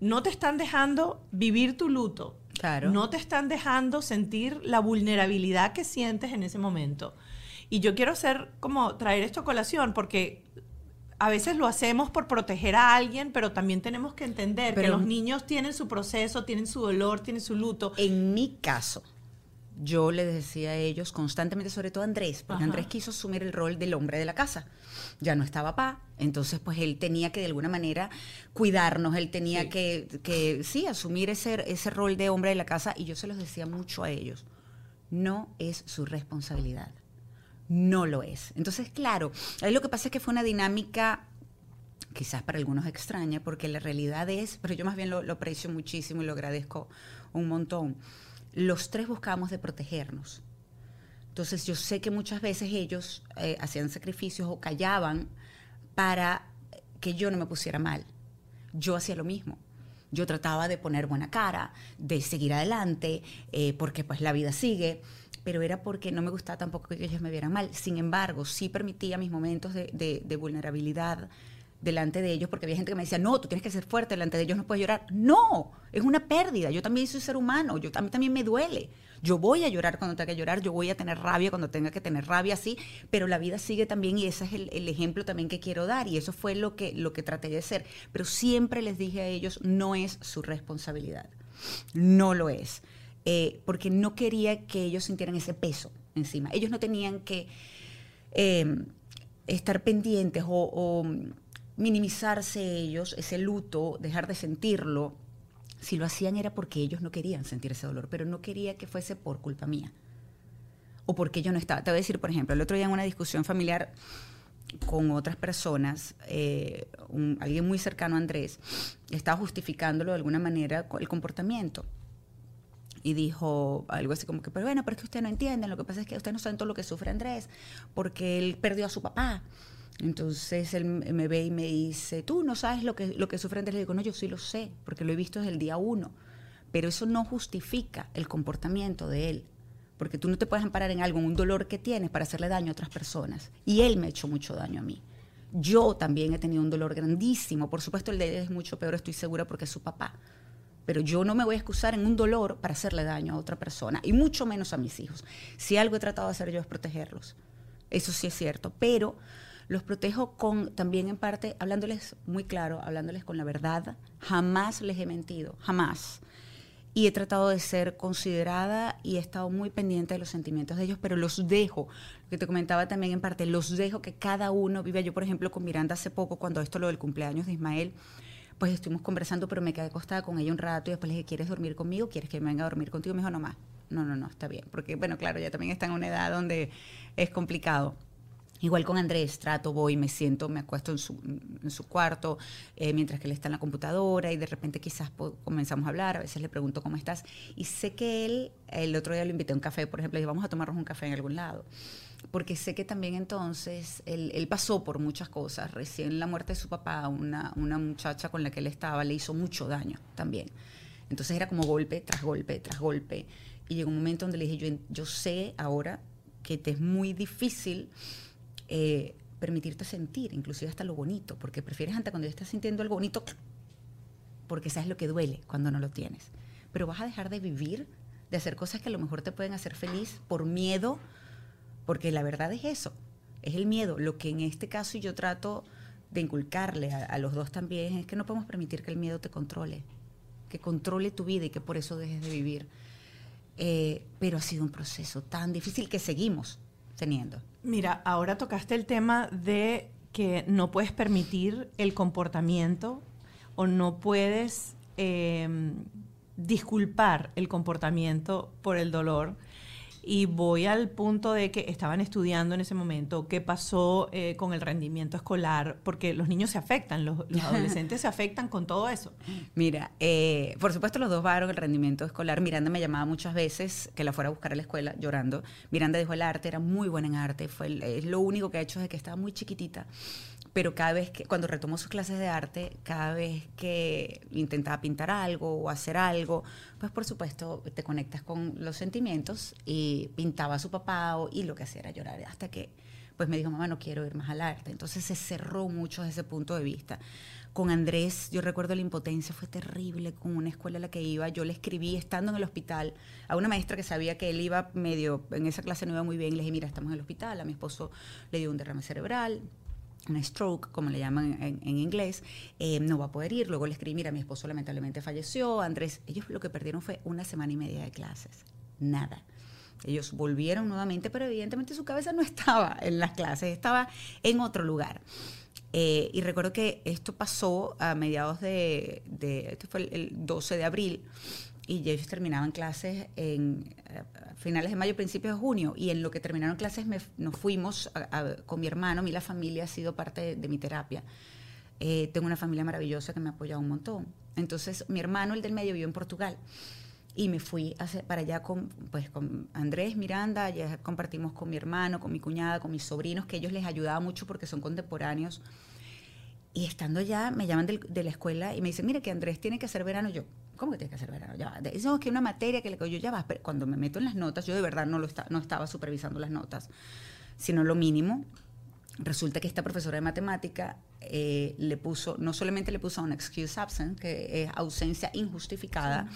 no te están dejando vivir tu luto. Claro. No te están dejando sentir la vulnerabilidad que sientes en ese momento. Y yo quiero hacer como traer esto a colación porque a veces lo hacemos por proteger a alguien, pero también tenemos que entender que los niños tienen su proceso, tienen su dolor, tienen su luto. En mi caso, yo les decía a ellos constantemente, sobre todo a Andrés, porque Ajá. Andrés quiso asumir el rol del hombre de la casa. Ya no estaba papá, entonces pues él tenía que de alguna manera cuidarnos, él tenía Sí. que, que, sí, asumir ese, ese rol de hombre de la casa y yo se los decía mucho a ellos, no es su responsabilidad, no lo es. Entonces, claro, ahí lo que pasa es que fue una dinámica quizás para algunos extraña, porque la realidad es, pero yo más bien lo, lo aprecio muchísimo y lo agradezco un montón. Los tres buscábamos de protegernos. Entonces yo sé que muchas veces ellos eh, hacían sacrificios o callaban para que yo no me pusiera mal. Yo hacía lo mismo. Yo trataba de poner buena cara, de seguir adelante, eh, porque pues la vida sigue, pero era porque no me gustaba tampoco que ellos me vieran mal. Sin embargo, sí permitía mis momentos de, vulnerabilidad delante de ellos, porque había gente que me decía, no, tú tienes que ser fuerte delante de ellos, no puedes llorar. No, es una pérdida. Yo también soy ser humano, yo, a también me duele. Yo voy a llorar cuando tenga que llorar, yo voy a tener rabia cuando tenga que tener rabia, sí, pero la vida sigue también y ese es el, el ejemplo también que quiero dar y eso fue lo que, lo que traté de hacer. Pero siempre les dije a ellos, no es su responsabilidad, no lo es, Eh, porque no quería que ellos sintieran ese peso encima. Ellos no tenían que eh, estar pendientes o, minimizarse ellos, ese luto, dejar de sentirlo. Si lo hacían era porque ellos no querían sentir ese dolor, pero no quería que fuese por culpa mía. O porque yo no estaba. Te voy a decir, por ejemplo, el otro día en una discusión familiar con otras personas, eh, alguien muy cercano a Andrés, estaba justificándolo de alguna manera el comportamiento. Y dijo algo así como que, pero bueno, pero es que usted no entiende, lo que pasa es que usted no sabe todo lo que sufre Andrés, porque él perdió a su papá. Entonces él me ve y me dice, tú no sabes lo que, lo que sufre Andrés. Le digo, no, yo sí lo sé, porque lo he visto desde el día uno. Pero eso no justifica el comportamiento de él. Porque tú no te puedes amparar en algo, en un dolor que tienes para hacerle daño a otras personas. Y él me ha hecho mucho daño a mí. Yo también he tenido un dolor grandísimo. Por supuesto, el de él es mucho peor, estoy segura, porque es su papá. Pero yo no me voy a excusar en un dolor para hacerle daño a otra persona, y mucho menos a mis hijos. Si algo he tratado de hacer yo es protegerlos. Eso sí es cierto. Pero los protejo con, también en parte, hablándoles muy claro, hablándoles con la verdad. Jamás les he mentido, jamás. Y he tratado de ser considerada y he estado muy pendiente de los sentimientos de ellos, pero los dejo, lo que te comentaba también en parte, los dejo que cada uno viva. Yo, por ejemplo, con Miranda hace poco, cuando esto lo del cumpleaños de Ismael, pues estuvimos conversando, pero me quedé acostada con ella un rato y después le dije, ¿quieres dormir conmigo? ¿Quieres que me venga a dormir contigo? Me dijo, no más. No, no, no, está bien. Porque, bueno, claro, ya también está en una edad donde es complicado. Igual con Andrés, trato, voy, me siento, me acuesto en su, en su cuarto, eh, mientras que él está en la computadora y de repente quizás comenzamos a hablar, a veces le pregunto cómo estás. Y sé que él, el otro día lo invité a un café, por ejemplo, y vamos a tomarnos un café en algún lado. Porque sé que también entonces él, pasó por muchas cosas. Recién la muerte de su papá, una, una muchacha con la que él estaba, le hizo mucho daño también. Entonces era como golpe tras golpe tras golpe. Y llegó un momento donde le dije, yo, yo sé ahora que te es muy difícil eh, permitirte sentir, inclusive hasta lo bonito, porque prefieres antes cuando ya estás sintiendo algo bonito, porque sabes lo que duele cuando no lo tienes. Pero vas a dejar de vivir, de hacer cosas que a lo mejor te pueden hacer feliz por miedo, porque la verdad es eso, es el miedo. Lo que en este caso yo trato de inculcarle a, los dos también es que no podemos permitir que el miedo te controle, que controle tu vida y que por eso dejes de vivir. Eh, pero ha sido un proceso tan difícil que seguimos teniendo. Mira, ahora tocaste el tema de que no puedes permitir el comportamiento o no puedes eh, disculpar el comportamiento por el dolor. Y voy al punto de que estaban estudiando en ese momento qué pasó eh, con el rendimiento escolar, porque los niños se afectan, los, los adolescentes se afectan con todo eso. Mira, eh, por supuesto los dos bajaron el rendimiento escolar. Miranda me llamaba muchas veces que la fuera a buscar a la escuela llorando. Miranda dijo el arte, era muy buena en arte, fue el- es lo único que ha hecho desde que estaba muy chiquitita. Pero cada vez que, cuando retomó sus clases de arte, cada vez que intentaba pintar algo o hacer algo, pues por supuesto te conectas con los sentimientos y pintaba a su papá o- y lo que hacía era llorar hasta que pues me dijo, mamá, no quiero ir más al arte. Entonces se cerró mucho desde ese punto de vista. Con Andrés, yo recuerdo la impotencia, fue terrible con una escuela a la que iba. Yo le escribí estando en el hospital a una maestra que sabía que él iba medio, en esa clase no iba muy bien. Le dije, mira, estamos en el hospital, a mi esposo le dio un derrame cerebral, un stroke, como le llaman en, en inglés, eh, no va a poder ir. Luego le escribí, mira, mi esposo lamentablemente falleció. Andrés, ellos lo que perdieron fue una semana y media de clases. Nada. Ellos volvieron nuevamente, pero evidentemente su cabeza no estaba en las clases, estaba en otro lugar. Eh, y recuerdo que esto pasó a mediados de, de esto fue el, el 12 de abril, y ellos terminaban clases en eh, finales de mayo, principios de junio, y en lo que terminaron clases me- nos fuimos a- a- con mi hermano, a mí la familia ha sido parte de, de mi terapia. Eh, tengo una familia maravillosa que me ha apoyado un montón. Entonces, mi hermano, el del medio, vivió en Portugal. Y me fui hacia- para allá con, pues, con Andrés Miranda, ya compartimos con mi hermano, con mi cuñada, con mis sobrinos, que ellos les ayudaba mucho porque son contemporáneos. Y estando allá, me llaman del- de la escuela y me dicen, mira que Andrés tiene que hacer verano. Yo, ¿cómo que tiene que hacer verano? Ya. Dicen, "No, que una materia que le yo ya va. Pero cuando me meto en las notas, yo de verdad no, lo esta- no estaba supervisando las notas, sino lo mínimo. Resulta que esta profesora de matemática eh, le puso, no solamente le puso un excuse absent, que es ausencia injustificada,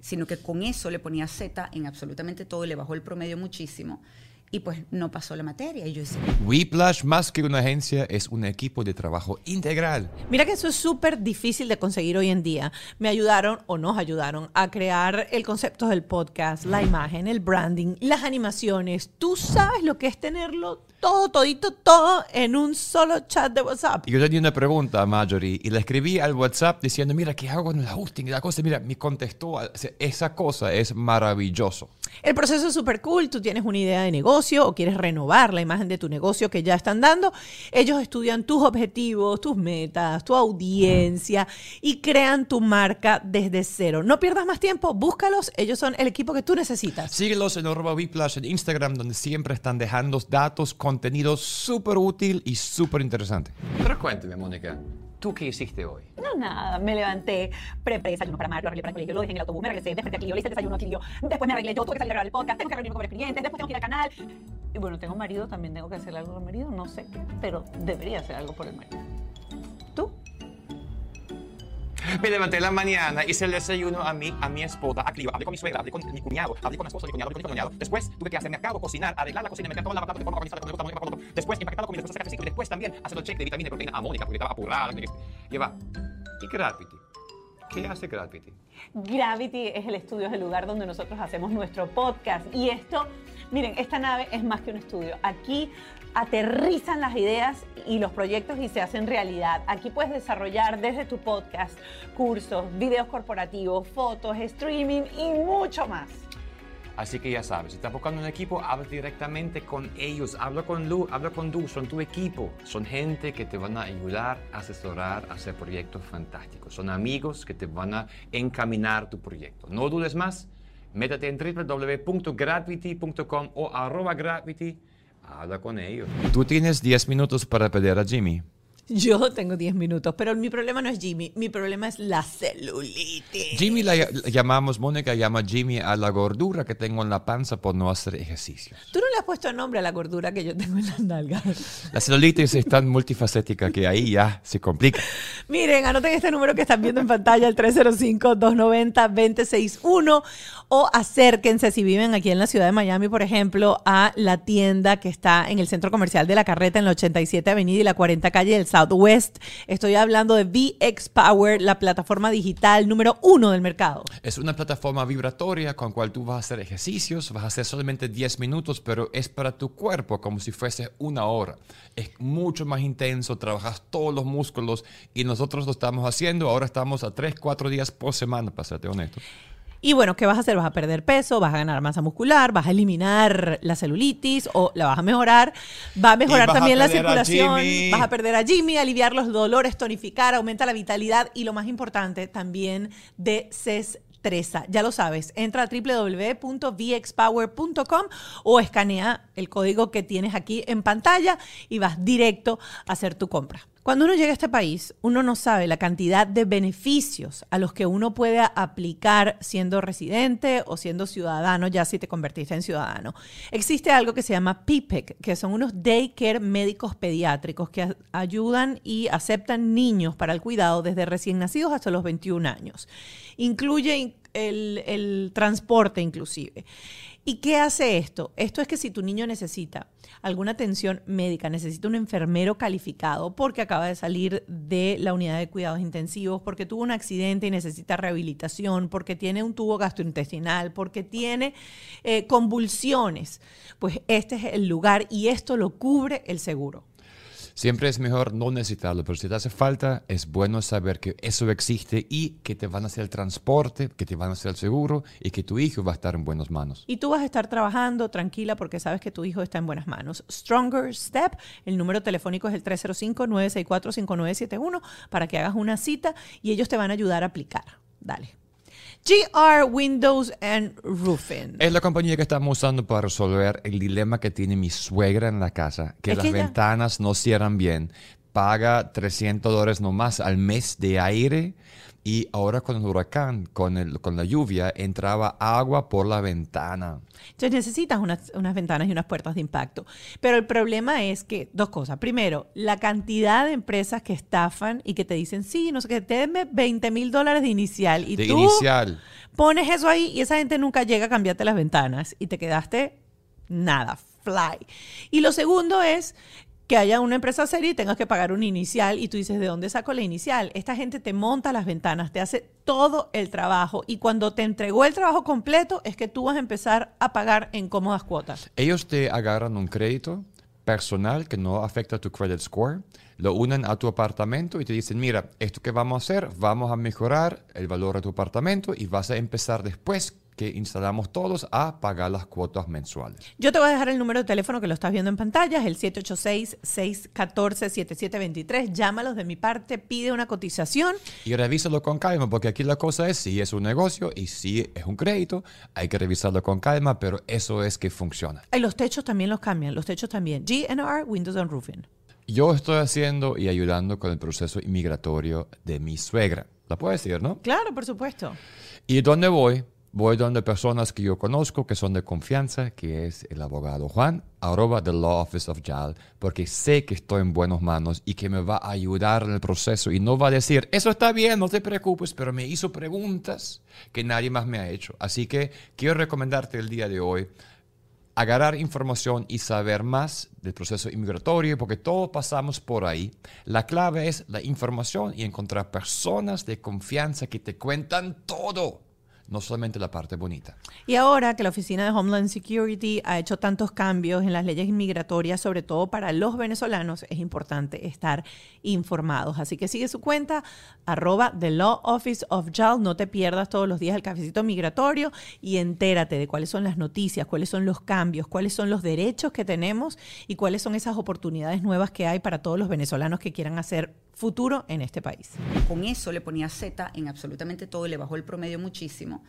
sino que con eso le ponía Z en absolutamente todo y le bajó el promedio muchísimo. Y pues no pasó la materia. Y yo decía, Whiplash, más que una agencia, es un equipo de trabajo integral. Mira que eso es súper difícil de conseguir hoy en día. Me ayudaron o nos ayudaron a crear el concepto del podcast, la imagen, el branding, las animaciones. Tú sabes lo que es tenerlo todo, todito, todo en un solo chat de WhatsApp. Y yo tenía una pregunta a Marjorie y le escribí al WhatsApp diciendo, mira, ¿qué hago con el hosting? Y la cosa, mira, me contestó, esa cosa es maravilloso. El proceso es súper cool. Tú tienes una idea de negocio o quieres renovar la imagen de tu negocio que ya están dando. Ellos estudian tus objetivos, tus metas, tu audiencia y crean tu marca desde cero. No pierdas más tiempo, búscalos. Ellos son el equipo que tú necesitas. Síguelos en arroba Whiplash en Instagram, donde siempre están dejando datos, contenido súper útil y súper interesante. Pero cuéntame, Mónica, ¿tú qué hiciste hoy? No, nada, me levanté, preparé desayuno para Mar, lo arreglé para el colegio, lo dejé en el autobús, me regresé, desperté a Clio, le hice el desayuno a Clio, después me arreglé yo, tuve que salir a grabar el podcast, tengo que reunirme con varios clientes, después tengo que ir al canal. Y bueno, tengo marido, también tengo que hacer algo por el marido, no sé qué, pero debería hacer algo por el marido. Me levanté en la mañana, hice el desayuno a mi, a mi esposa, a Clio, hablé con mi suegra, hablé con mi cuñado, hablé con mi esposo mi cuñado, hablé con mi cuñado. Después tuve que hacer mercado, cocinar, arreglar la cocina, meter toda la plata de forma organizada, con el con el- después empaquetar la comida, después ejercicio y después también hacer el check de vitamina y proteína a Mónica porque estaba apurada. Y va. ¿Y Gravity? ¿Qué hace Gravity? Gravity es el estudio, es el lugar donde nosotros hacemos nuestro podcast. Y esto, miren, esta nave es más que un estudio. Aquí aterrizan las ideas y los proyectos y se hacen realidad. Aquí puedes desarrollar desde tu podcast cursos, videos corporativos, fotos, streaming y mucho más. Así que ya sabes, si estás buscando un equipo, habla directamente con ellos, habla con Lu, habla con Du, son tu equipo. Son gente que te van a ayudar, asesorar, hacer proyectos fantásticos. Son amigos que te van a encaminar tu proyecto. No dudes más, métete en www.gravity.com o arroba habla con ellos. Tú tienes 10 minutos para pedir a Jimmy. Yo tengo 10 minutos, pero mi problema no es Jimmy, mi problema es la celulitis. Jimmy la, la llamamos, Mónica llama Jimmy a la gordura que tengo en la panza por no hacer ejercicio. Tú no le has puesto nombre a la gordura que yo tengo en las nalgas. La celulitis es tan multifacética que ahí ya se complica. Miren, anoten este número que están viendo en pantalla, el 305-290-261, o acérquense si viven aquí en la ciudad de Miami, por ejemplo, a la tienda que está en el centro comercial de la Carreta, en la 87 Avenida y la 40 Calle del Southwest. Estoy hablando de VX Power, la plataforma digital número uno del mercado. Es una plataforma vibratoria con cual tú vas a hacer ejercicios, vas a hacer solamente 10 minutos, pero es para tu cuerpo como si fuese una hora. Es mucho más intenso, trabajas todos los músculos y nosotros lo estamos haciendo. Ahora estamos a 3, 4 días por semana, para honesto. Y bueno, ¿qué vas a hacer? Vas a perder peso, vas a ganar masa muscular, vas a eliminar la celulitis o la vas a mejorar. Va a mejorar a también la a circulación, vas a perder a Jimmy, aliviar los dolores, tonificar, aumenta la vitalidad y lo más importante también desestresa. Ya lo sabes, entra a www.vxpower.com o escanea el código que tienes aquí en pantalla y vas directo a hacer tu compra. Cuando uno llega a este país, uno no sabe la cantidad de beneficios a los que uno puede aplicar siendo residente o siendo ciudadano, ya si te convertiste en ciudadano. Existe algo que se llama PPIC, que son unos daycare médicos pediátricos que ayudan y aceptan niños para el cuidado desde recién nacidos hasta los 21 años. Incluye in- el, el transporte inclusive. ¿Y qué hace esto? Esto es que si tu niño necesita alguna atención médica, necesita un enfermero calificado porque acaba de salir de la unidad de cuidados intensivos, porque tuvo un accidente y necesita rehabilitación, porque tiene un tubo gastrointestinal, porque tiene eh, convulsiones, pues este es el lugar y esto lo cubre el seguro. Siempre es mejor no necesitarlo, pero si te hace falta, es bueno saber que eso existe y que te van a hacer el transporte, que te van a hacer el seguro y que tu hijo va a estar en buenas manos. Y tú vas a estar trabajando tranquila porque sabes que tu hijo está en buenas manos. Stronger Step, el número telefónico es el 305-964-5971 para que hagas una cita y ellos te van a ayudar a aplicar. Dale. GR Windows and Roofing. Es la compañía que estamos usando para resolver el dilema que tiene mi suegra en la casa, que Es las que ella- ventanas no cierran bien. Paga 300 dólares nomás al mes de aire y ahora con el huracán, con, el, con la lluvia, entraba agua por la ventana. Entonces necesitas unas, unas ventanas y unas puertas de impacto. Pero el problema es que, dos cosas. Primero, la cantidad de empresas que estafan y que te dicen, sí, no sé qué, denme 20 mil dólares de inicial. Y de tú inicial. pones eso ahí y esa gente nunca llega a cambiarte las ventanas y te quedaste nada, fly. Y lo segundo es que haya una empresa seria y tengas que pagar un inicial y tú dices, ¿de dónde saco la inicial? Esta gente te monta las ventanas, te hace todo el trabajo y cuando te entregó el trabajo completo es que tú vas a empezar a pagar en cómodas cuotas. Ellos te agarran un crédito personal que no afecta tu credit score, lo unen a tu apartamento y te dicen, mira, esto que vamos a hacer, vamos a mejorar el valor de tu apartamento y vas a empezar después que instalamos todos a pagar las cuotas mensuales. Yo te voy a dejar el número de teléfono que lo estás viendo en pantalla, es el 786-614-7723. Llámalos de mi parte, pide una cotización Y revísalo con calma, porque aquí la cosa es, si es un negocio y si es un crédito, hay que revisarlo con calma, pero eso es que funciona. Y los techos también los cambian, los techos también. GNR, Windows and Roofing. Yo estoy haciendo y ayudando con el proceso inmigratorio de mi suegra. La puedo decir, ¿no? Claro, por supuesto. ¿Y dónde voy? Voy donde personas que yo conozco, que son de confianza, que es el abogado Juan, arroba the Law Office of JAL, porque sé que estoy en buenas manos y que me va a ayudar en el proceso y no va a decir, eso está bien, no te preocupes, pero me hizo preguntas que nadie más me ha hecho. Así que quiero recomendarte el día de hoy agarrar información y saber más del proceso inmigratorio, porque todos pasamos por ahí. La clave es la información y encontrar personas de confianza que te cuentan todo, no solamente la parte bonita. Y ahora que la Oficina de Homeland Security ha hecho tantos cambios en las leyes inmigratorias, sobre todo para los venezolanos, es importante estar informados. Así que sigue su cuenta, arroba The Law Office of JAL. No te pierdas todos los días el cafecito migratorio y entérate de cuáles son las noticias, cuáles son los cambios, cuáles son los derechos que tenemos y cuáles son esas oportunidades nuevas que hay para todos los venezolanos que quieran hacer futuro en este país. Con eso le ponía Z en absolutamente todo y le bajó el promedio muchísimo.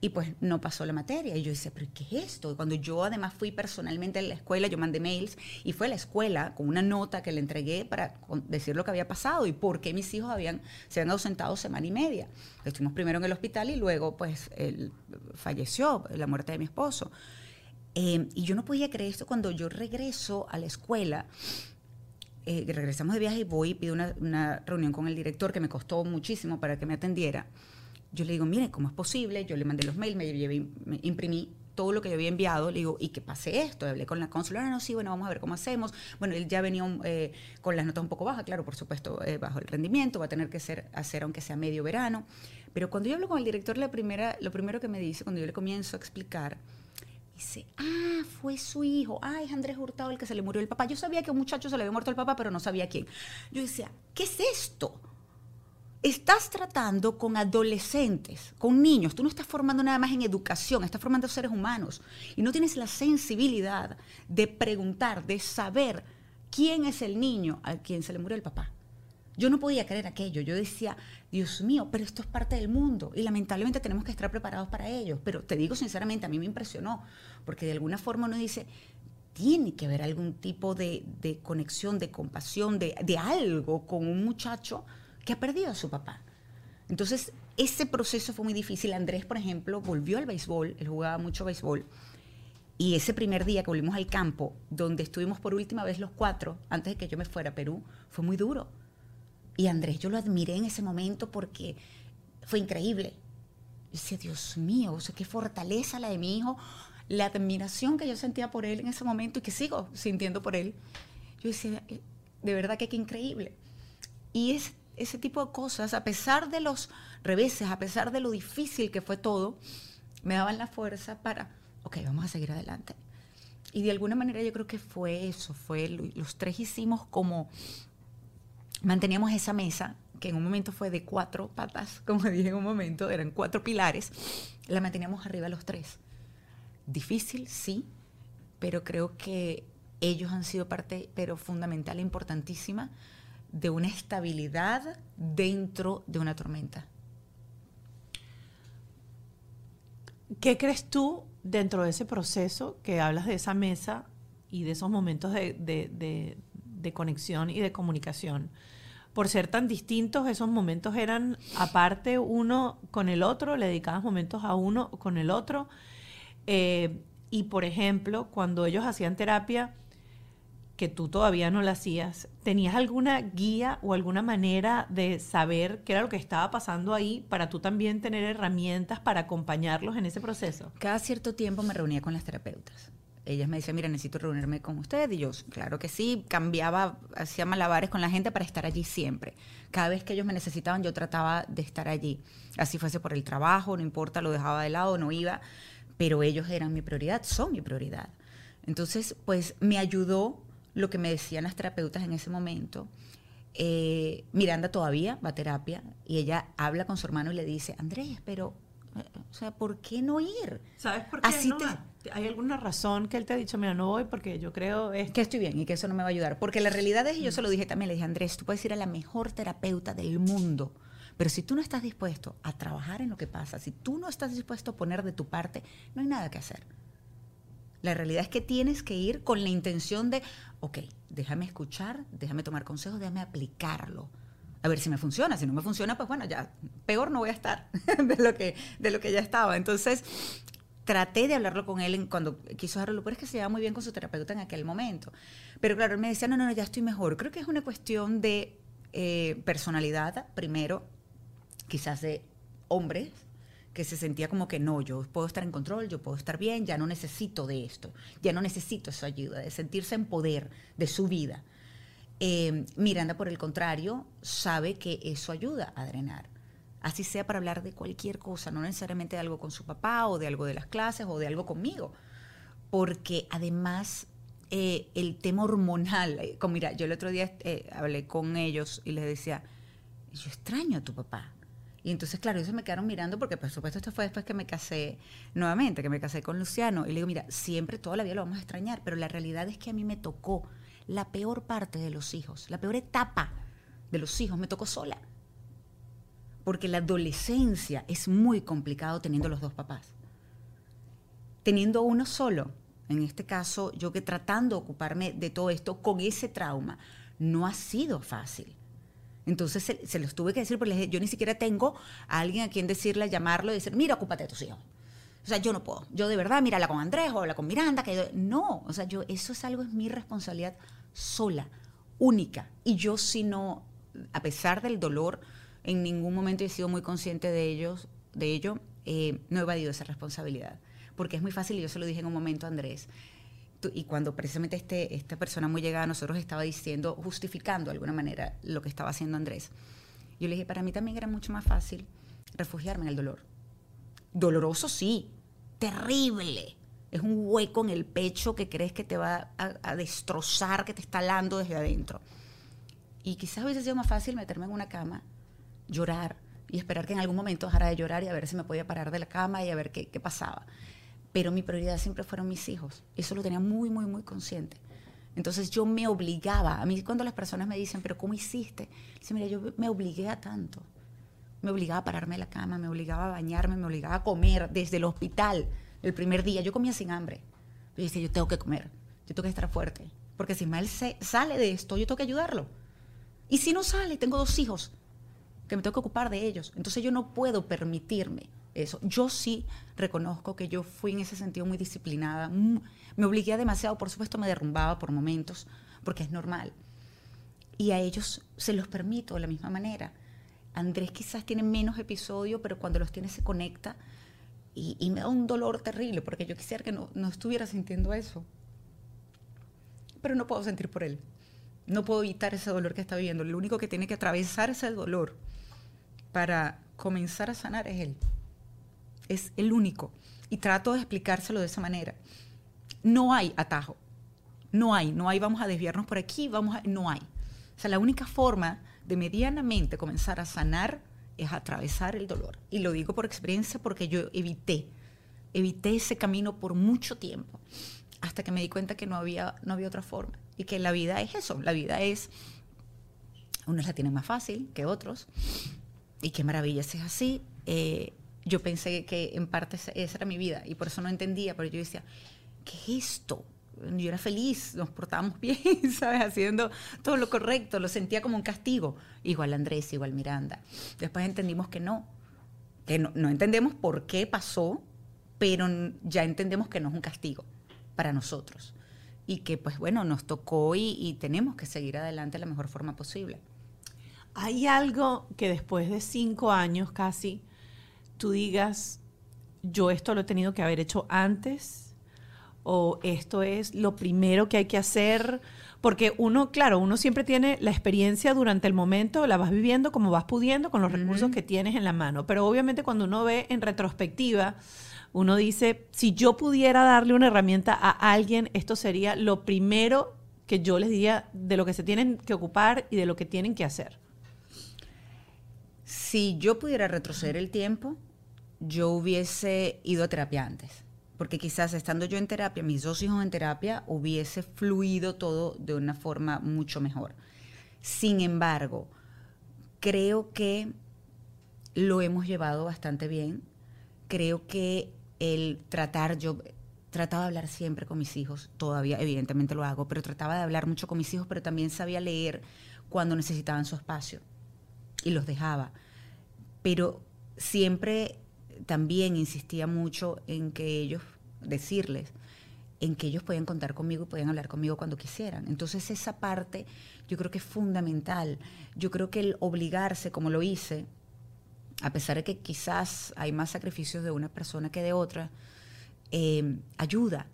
Y pues no pasó la materia. Y yo decía, ¿pero qué es esto? Y cuando yo además fui personalmente a la escuela, yo mandé mails y fue a la escuela con una nota que le entregué para decir lo que había pasado y por qué mis hijos habían, se habían ausentado semana y media. Estuvimos primero en el hospital y luego pues falleció, la muerte de mi esposo. Eh, y yo no podía creer esto cuando yo regreso a la escuela eh, regresamos de viaje y voy y pido una, una reunión con el director que me costó muchísimo para que me atendiera. Yo le digo, mire, ¿cómo es posible? Yo le mandé los mails, me, llevé- me imprimí todo lo que yo había enviado. Le digo, ¿y qué pase esto? Hablé con la cónsula, no, no, sí, bueno, vamos a ver cómo hacemos. Bueno, él ya venía eh, con las notas un poco bajas, claro, por supuesto, eh, bajo el rendimiento, va a tener que ser, hacer aunque sea medio verano. Pero cuando yo hablo con el director, la primera, lo primero que me dice, cuando yo le comienzo a explicar, Dice, ah, fue su hijo. Ah, es Andrés Hurtado el que se le murió el papá. Yo sabía que un muchacho se le había muerto el papá, pero no sabía quién. Yo decía, ¿qué es esto? Estás tratando con adolescentes, con niños. Tú no estás formando nada más en educación, estás formando seres humanos. Y no tienes la sensibilidad de preguntar, de saber quién es el niño a quien se le murió el papá. Yo no podía creer aquello. Yo decía, Dios mío, pero esto es parte del mundo y lamentablemente tenemos que estar preparados para ello. Pero te digo sinceramente, a mí me impresionó, porque de alguna forma uno dice, tiene que haber algún tipo de, de conexión, de compasión, de, de algo con un muchacho que ha perdido a su papá. Entonces, ese proceso fue muy difícil. Andrés, por ejemplo, volvió al béisbol, él jugaba mucho béisbol. Y ese primer día que volvimos al campo, donde estuvimos por última vez los cuatro, antes de que yo me fuera a Perú, fue muy duro. Y Andrés, yo lo admiré en ese momento porque fue increíble. Decía, Dios mío, o qué fortaleza la de mi hijo la admiración que yo sentía por él en ese momento y que sigo sintiendo por él, yo decía, eh, de verdad que qué increíble. Y es, ese tipo de cosas, a pesar de los reveses, a pesar de lo difícil que fue todo, me daban la fuerza para, ok, vamos a seguir adelante. Y de alguna manera yo creo que fue eso, fue los tres hicimos como manteníamos esa mesa que en un momento fue de cuatro patas, como dije en un momento, eran cuatro pilares, la manteníamos arriba los tres. Difícil, sí, pero creo que ellos han sido parte, pero fundamental e importantísima, de una estabilidad dentro de una tormenta. ¿Qué crees tú dentro de ese proceso que hablas de esa mesa y de esos momentos de, de conexión y de comunicación? por ser tan distintos, esos momentos eran aparte uno con el otro, le dedicabas momentos a uno con el otro. Eh, y por ejemplo, cuando ellos hacían terapia, que tú todavía no la hacías, ¿tenías alguna guía o alguna manera de saber qué era lo que estaba pasando ahí para tú también tener herramientas para acompañarlos en ese proceso? Cada cierto tiempo me reunía con las terapeutas ellas me decían, mira, necesito reunirme con usted. Y yo, claro que sí, cambiaba, hacía malabares con la gente para estar allí siempre. Cada vez que ellos me necesitaban, yo trataba de estar allí. Así fuese por el trabajo, no importa, lo dejaba de lado, no iba, pero ellos eran mi prioridad, son mi prioridad. Entonces, pues me ayudó lo que me decían las terapeutas en ese momento. Eh, Miranda todavía va a terapia y ella habla con su hermano y le dice, Andrés, pero o sea, ¿por qué no ir? ¿Sabes por qué no ¿Hay alguna razón que él te ha dicho, mira, no voy porque yo creo... Que estoy bien y que eso no me va a ayudar. Porque la realidad es, y yo se lo dije también, le dije, Andrés, tú puedes ir a la mejor terapeuta del mundo, pero si tú no estás dispuesto a trabajar en lo que pasa, si tú no estás dispuesto a poner de tu parte, no hay nada que hacer. La realidad es que tienes que ir con la intención de, ok, déjame escuchar, déjame tomar consejos, déjame aplicarlo a ver si me funciona. Si no me funciona, pues bueno, ya peor no voy a estar de lo que, de lo que ya estaba. Entonces, traté de hablarlo con él cuando quiso hacerlo, pero es que se llevaba muy bien con su terapeuta en aquel momento. Pero claro, él me decía, no, no, no, ya estoy mejor. Creo que es una cuestión de eh, personalidad, primero, quizás de hombres, que se sentía como que no, yo puedo estar en control, yo puedo estar bien, ya no necesito de esto, ya no necesito esa ayuda, de sentirse en poder de su vida. Eh, Miranda, por el contrario, sabe que eso ayuda a drenar. Así sea para hablar de cualquier cosa, no necesariamente de algo con su papá o de algo de las clases o de algo conmigo. Porque además eh, el tema hormonal, eh, como mira, yo el otro día hablé con ellos y les decía, yo extraño a tu papá. Y entonces, claro, ellos me quedaron mirando porque, por supuesto, esto fue después que me casé nuevamente, que me casé con Luciano. Y le digo, mira, siempre, toda la vida lo vamos a extrañar, pero la realidad es que a mí me tocó la peor parte de los hijos, la peor etapa de los hijos me tocó sola. Porque la adolescencia es muy complicado teniendo los dos papás. Teniendo uno solo, en este caso yo que tratando de ocuparme de todo esto con ese trauma, no ha sido fácil. Entonces se, los tuve que decir, porque yo ni siquiera tengo a alguien a quien decirle, llamarlo y decir, mira, ocúpate de tus hijos. O sea, yo no puedo. Yo de verdad, mírala con Andrés o con Miranda. Que no, o sea, yo, eso es algo, es mi responsabilidad sola, única. Y yo si no, a pesar del dolor, en ningún momento he sido muy consciente de, ellos, de ello, eh, no he evadido esa responsabilidad. Porque es muy fácil, y yo se lo dije en un momento a Andrés, y cuando precisamente este, esta persona muy llegada a nosotros estaba diciendo, justificando de alguna manera lo que estaba haciendo Andrés, yo le dije, para mí también era mucho más fácil refugiarme en el dolor. Doloroso sí, terrible. Es un hueco en el pecho que crees que te va a, destrozar, que te está alando desde adentro. Y quizás hubiese sido más fácil meterme en una cama, llorar y esperar que en algún momento dejara de llorar y a ver si me podía parar de la cama y a ver qué, pasaba. Pero mi prioridad siempre fueron mis hijos. Eso lo tenía muy, muy, muy consciente. Entonces yo me obligaba. A mí cuando las personas me dicen, pero ¿cómo hiciste? Dice, mira, yo me obligué a tanto. Me obligaba a pararme de la cama, me obligaba a bañarme, me obligaba a comer desde el hospital el primer día. Yo comía sin hambre. Yo decía, yo tengo que comer, yo tengo que estar fuerte. Porque si mal sale de esto, yo tengo que ayudarlo. Y si no sale, tengo dos hijos que me tengo que ocupar de ellos. Entonces yo no puedo permitirme eso. Yo sí reconozco que yo fui en ese sentido muy disciplinada. Me obligué demasiado, por supuesto me derrumbaba por momentos, porque es normal. Y a ellos se los permito de la misma manera. Andrés quizás tiene menos episodios, pero cuando los tiene se conecta Y, me da un dolor terrible porque yo quisiera que no, no estuviera sintiendo eso. Pero no puedo sentir por él. No puedo evitar ese dolor que está viviendo. Lo único que tiene que atravesar ese dolor para comenzar a sanar es él. Es el único. Y trato de explicárselo de esa manera. No hay atajo. No hay, no hay, vamos a desviarnos por aquí, vamos a, no hay. O sea, la única forma de medianamente comenzar a sanar es atravesar el dolor. Y lo digo por experiencia porque yo evité, evité ese camino por mucho tiempo, hasta que me di cuenta que no había, no había otra forma. Y que la vida es eso, la vida es, unos la tienen más fácil que otros, y qué maravilla si es así. Eh, yo pensé que en parte esa era mi vida, y por eso no entendía, pero yo decía, ¿qué es esto? Yo era feliz, nos portábamos bien, ¿sabes? Haciendo todo lo correcto, lo sentía como un castigo. Igual Andrés, igual Miranda. Después entendimos que no, que no, entendemos por qué pasó, pero ya entendemos que no es un castigo para nosotros. Y que, pues bueno, nos tocó y, y tenemos que seguir adelante de la mejor forma posible. ¿Hay algo que después de cinco años casi tú digas, yo esto lo he tenido que haber hecho antes? ¿O esto es lo primero que hay que hacer? Porque uno, claro, uno siempre tiene la experiencia durante el momento, la vas viviendo como vas pudiendo con los recursos que tienes en la mano. Pero obviamente cuando uno ve en retrospectiva, uno dice, si yo pudiera darle una herramienta a alguien, esto sería lo primero que yo les diría de lo que se tienen que ocupar y de lo que tienen que hacer. Si yo pudiera retroceder el tiempo, yo hubiese ido a terapia antes. Porque quizás estando yo en terapia, mis dos hijos en terapia, hubiese fluido todo de una forma mucho mejor. Sin embargo, creo que lo hemos llevado bastante bien. Creo que el tratar, yo trataba de hablar siempre con mis hijos, todavía evidentemente lo hago, pero trataba de hablar mucho con mis hijos, pero también sabía leer cuando necesitaban su espacio y los dejaba. Pero siempre también insistía mucho en que ellos, decirles, en que ellos podían contar conmigo y podían hablar conmigo cuando quisieran. Entonces esa parte yo creo que es fundamental. Yo creo que el obligarse, como lo hice, a pesar de que quizás hay más sacrificios de una persona que de otra, eh, ayuda.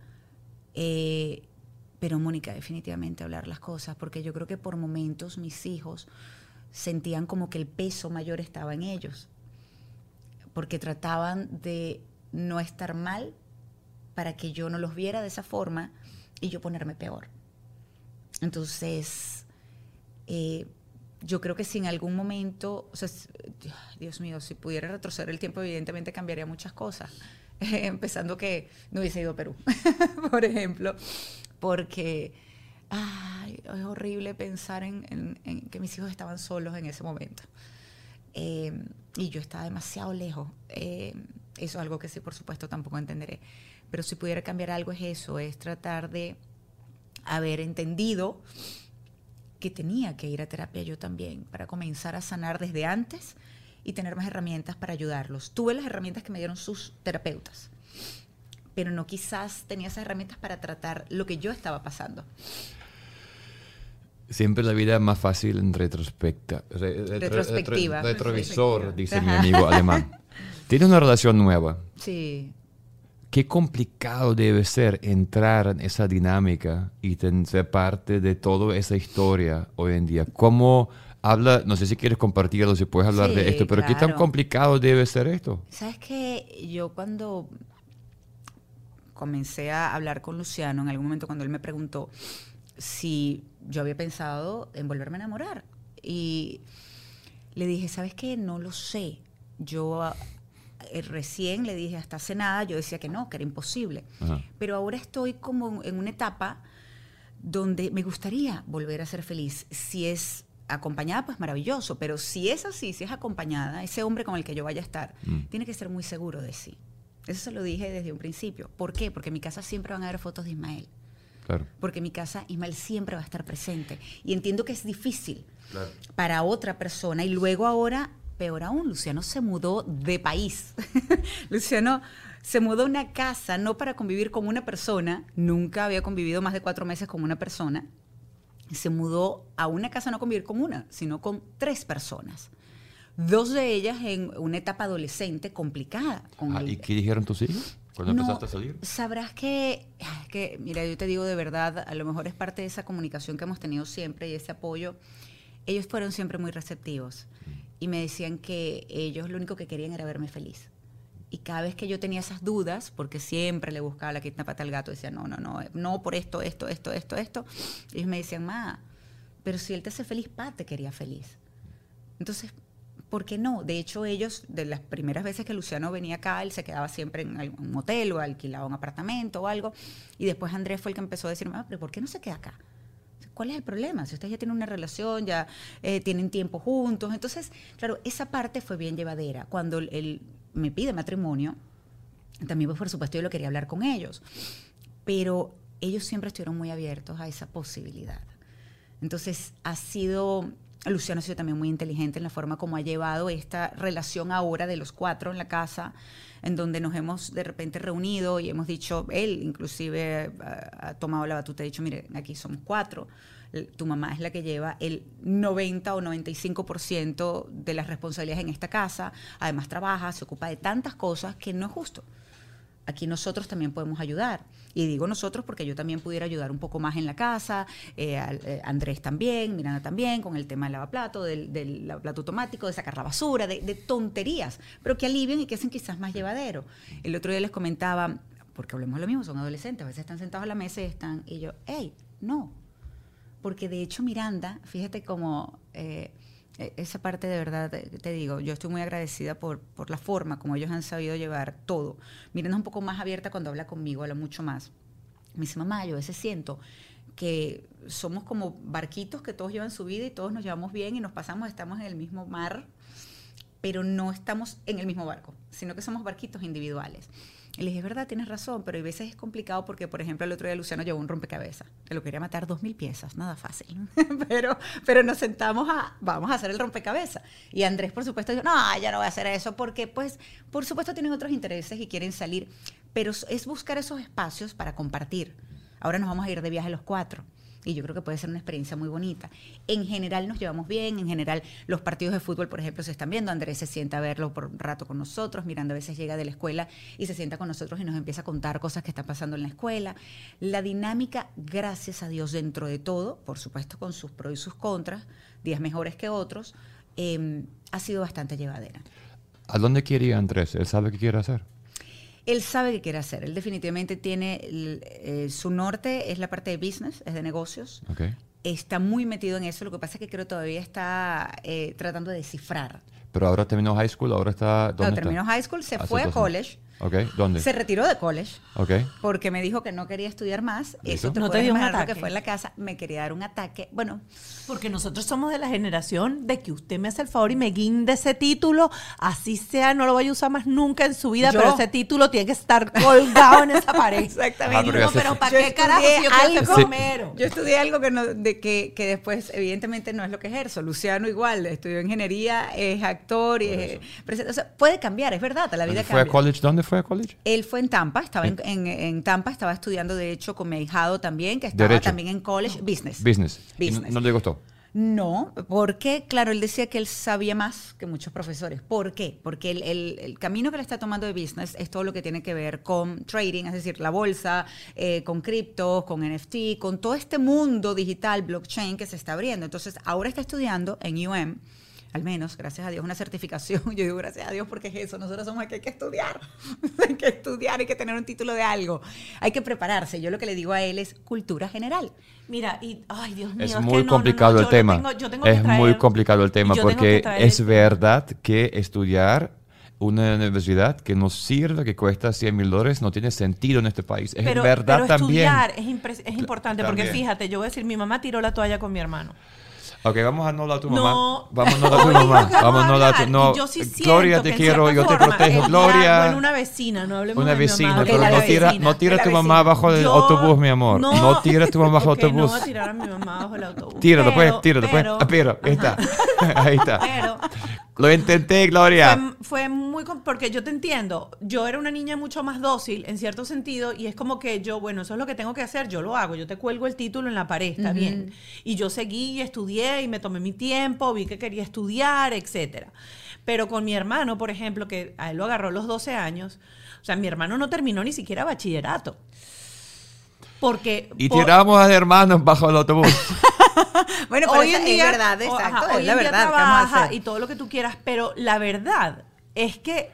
Pero Mónica, definitivamente hablar las cosas, porque yo creo que por momentos mis hijos sentían como que el peso mayor estaba en ellos, porque trataban de no estar mal para que yo no los viera de esa forma y yo ponerme peor. Entonces, eh, yo creo que si en algún momento, o Dios mío, si pudiera retroceder el tiempo, evidentemente cambiaría muchas cosas. empezando que no hubiese ido a Perú, por ejemplo, porque es horrible pensar en, que mis hijos estaban solos en ese momento. Eh, y yo estaba demasiado lejos. Eh, eso es algo que sí, por supuesto, tampoco entenderé. Pero si pudiera cambiar algo es eso, es tratar de haber entendido que tenía que ir a terapia yo también para comenzar a sanar desde antes y tener más herramientas para ayudarlos. Tuve las herramientas que me dieron sus terapeutas, pero no quizás tenía esas herramientas para tratar lo que yo estaba pasando. Siempre la vida es más fácil en retrospecta, re- retro- Retrospectiva. retro- retrovisor, dice mi amigo alemán. Tienes una relación nueva. Sí, Qué complicado debe ser entrar en esa dinámica y ser parte de toda esa historia hoy en día. ¿Cómo habla? No sé si quieres compartirlo, si puedes hablar de esto, pero ¿qué tan complicado debe ser esto? ¿Sabes que Yo cuando comencé a hablar con Luciano, en algún momento cuando él me preguntó si yo había pensado en volverme a enamorar, y le dije, ¿sabes qué? No lo sé. Yo eh, recién le dije, hasta hace nada, yo decía que no, que era imposible. Ajá. Pero ahora estoy como en una etapa donde me gustaría volver a ser feliz. Si es acompañada, pues maravilloso, pero si es así, si es acompañada, ese hombre con el que yo vaya a estar, Mm. tiene que ser muy seguro de sí. Eso se lo dije desde un principio. ¿Por qué? Porque en mi casa siempre van a haber fotos de Ismael. Claro. Porque en mi casa Ismael siempre va a estar presente. Y entiendo que es difícil para otra persona. Y luego ahora, peor aún, Luciano se mudó de país. Luciano se mudó a una casa no para convivir con una persona, nunca había convivido más de cuatro meses con una persona. Se mudó a una casa no convivir con una, sino con tres personas. dos de ellas en una etapa adolescente complicada. con Ah, el- ¿Y qué dijeron tus hijos cuando no, empezaste a salir? Sabrás que, que, mira, yo te digo de verdad, a lo mejor es parte de esa comunicación que hemos tenido siempre y ese apoyo. Ellos fueron siempre muy receptivos y me decían que ellos lo único que querían era verme feliz. Y cada vez que yo tenía esas dudas, porque siempre le buscaba la quinta pata al gato, decía, no, no, no, no por esto, esto, esto, esto, esto, ellos me decían, ma, pero si él te hace feliz, pa, te quería feliz. Entonces, ¿por qué no? De hecho, ellos, de las primeras veces que Luciano venía acá, él se quedaba siempre en algún hotel o alquilaba un apartamento o algo. Y después Andrés fue el que empezó a decirme, ah, ¿por qué no se queda acá? ¿Cuál es el problema? Si ustedes ya tienen una relación, ya eh, tienen tiempo juntos. Entonces, claro, esa parte fue bien llevadera. Cuando él me pide matrimonio, también pues, por supuesto yo lo quería hablar con ellos. Pero ellos siempre estuvieron muy abiertos a esa posibilidad. Entonces, ha sido, Luciano ha sido también muy inteligente en la forma como ha llevado esta relación ahora de los cuatro en la casa, en donde nos hemos de repente reunido y hemos dicho, él inclusive ha, ha tomado la batuta y ha dicho, mire, aquí somos cuatro, tu mamá es la que lleva el 90 o 95% de las responsabilidades en esta casa, además trabaja, se ocupa de tantas cosas que no es justo aquí nosotros también podemos ayudar. Y digo nosotros porque yo también pudiera ayudar un poco más en la casa, eh, eh, Andrés también, Miranda también, con el tema del lavaplato, del, del lavaplato automático, de sacar la basura, de, de tonterías, pero que alivian y que hacen quizás más llevadero. El otro día les comentaba, porque hablemos lo mismo, son adolescentes, a veces están sentados a la mesa y están, y yo, hey, no. Porque de hecho Miranda, fíjate cómo... eh, esa parte de verdad, te, te digo, yo estoy muy agradecida por, por la forma como ellos han sabido llevar todo. Miranda es un poco más abierta cuando habla conmigo, habla mucho más. Me dice, mamá, yo a siento que somos como barquitos que todos llevan su vida y todos nos llevamos bien y nos pasamos, estamos en el mismo mar, pero no estamos en el mismo barco, sino que somos barquitos individuales. Y le dije, es verdad, tienes razón, pero a veces es complicado porque, por ejemplo, el otro día Luciano llevó un rompecabezas, que lo quería matar dos mil piezas, nada fácil. pero, pero nos sentamos a, vamos a hacer el rompecabezas. Y Andrés, por supuesto, dijo, no, ya no voy a hacer eso, porque, pues, por supuesto, tienen otros intereses y quieren salir. Pero es buscar esos espacios para compartir. Ahora nos vamos a ir de viaje los cuatro. Y yo creo que puede ser una experiencia muy bonita. En general nos llevamos bien, en general los partidos de fútbol, por ejemplo, se están viendo. Andrés se sienta a verlo por un rato con nosotros, Miranda a veces llega de la escuela y se sienta con nosotros y nos empieza a contar cosas que están pasando en la escuela. La dinámica, gracias a Dios, dentro de todo, por supuesto con sus pros y sus contras, días mejores que otros, eh, ha sido bastante llevadera. ¿A dónde quiere ir Andrés? ¿Él sabe qué quiere hacer? Él sabe qué quiere hacer. Él definitivamente tiene el- eh, su norte es la parte de business, es de negocios. Ok. Está muy metido en eso. Lo que pasa es que creo todavía está eh, tratando de descifrar. Pero ahora terminó high school, ahora está... ¿Dónde No, está? terminó high school, se Hace fue a dos años. ¿Dónde? se retiró de college Ok. porque me dijo que no quería estudiar más. ¿Listo? Eso te ¿No te dio un lo que ataque? fue en la casa. Me quería dar un ataque. Bueno, Porque nosotros somos de la generación de que usted me hace el favor y me guinde ese título, así sea, no lo voy a usar más nunca en su vida, Yo. pero ese título tiene que estar colgado en esa pared. Exactamente. Ah, pero no. ¿para qué carajo si yo algo-? Yo estudié algo que, no, de que, que después, evidentemente, no es lo que ejerzo. Luciano igual, estudió ingeniería, es actor, y es, o sea, puede cambiar, es verdad, la vida ¿Dónde fue a cambia. college? ¿Dónde fue a college? Él fue en Tampa, estaba en, en- en Tampa, estaba estudiando de hecho con mi ahijado también, que estaba Derecho. también en college, business. Business. ¿Y no- Business. ¿No, le gustó? No, porque, claro, él decía que él sabía más que muchos profesores. ¿Por qué? Porque el, el- el camino que le está tomando de business es todo lo que tiene que ver con trading, es decir, la bolsa, eh, con criptos, con NFT, con todo este mundo digital, blockchain que se está abriendo. Entonces, ahora está estudiando en UM. Al menos, gracias a Dios, una certificación. Yo digo gracias a Dios porque es eso. Nosotros somos que hay que estudiar. hay que estudiar, hay que tener un título de algo. Hay que prepararse. Yo lo que le digo a él es cultura general. Mira, y, ay, Dios mío. Es que muy no, no, no, complicado el tema. tengo- yo tengo que es muy complicado el tema porque es verdad que estudiar una universidad que nos sirve, que cuesta 100 mil dólares, no tiene sentido en este país. Es pero, verdad pero también. estudiar es, es importante porque fíjate, yo voy a decir, mi mamá tiró la toalla con mi hermano. Ok, vamos a no hablar a tu No. mamá. Vamos a no hablar a tu mamá. vamos a no hablar a tu no. yo sí Gloria, te quiero, yo te protejo. Gloria. en una vecina, no hablemos Una de mi mamá, pero no tira, no tira a tu mamá vecina. bajo el Yo- autobús, mi amor. No, tira a tu mamá bajo el Ok, autobús. No voy a tirar a mi mamá bajo el autobús. Tíralo, pues, Pero- tíralo, pues. pero- Ah, Pero, ahí está. Ahí está. Pero Lo intenté, Gloria. Fue, fue muy... Porque yo te entiendo, yo era una niña mucho más dócil en cierto sentido y es como que yo, bueno, eso es lo que tengo que hacer, yo lo hago, yo te cuelgo el título en la pared, está bien. Y yo seguí y estudié y me tomé mi tiempo, vi que quería estudiar, etcétera. Pero con mi hermano, por ejemplo, que a él lo agarró a los 12 años, o sea, mi hermano no terminó ni siquiera bachillerato. Porque... Y por- tiramos a hermanos bajo el autobús. Bueno, pero hoy esa en día, es verdad, o- exacto. ajá, es hoy la en día verdad. ¿qué vamos a trabaja y todo lo que tú quieras, pero la verdad es que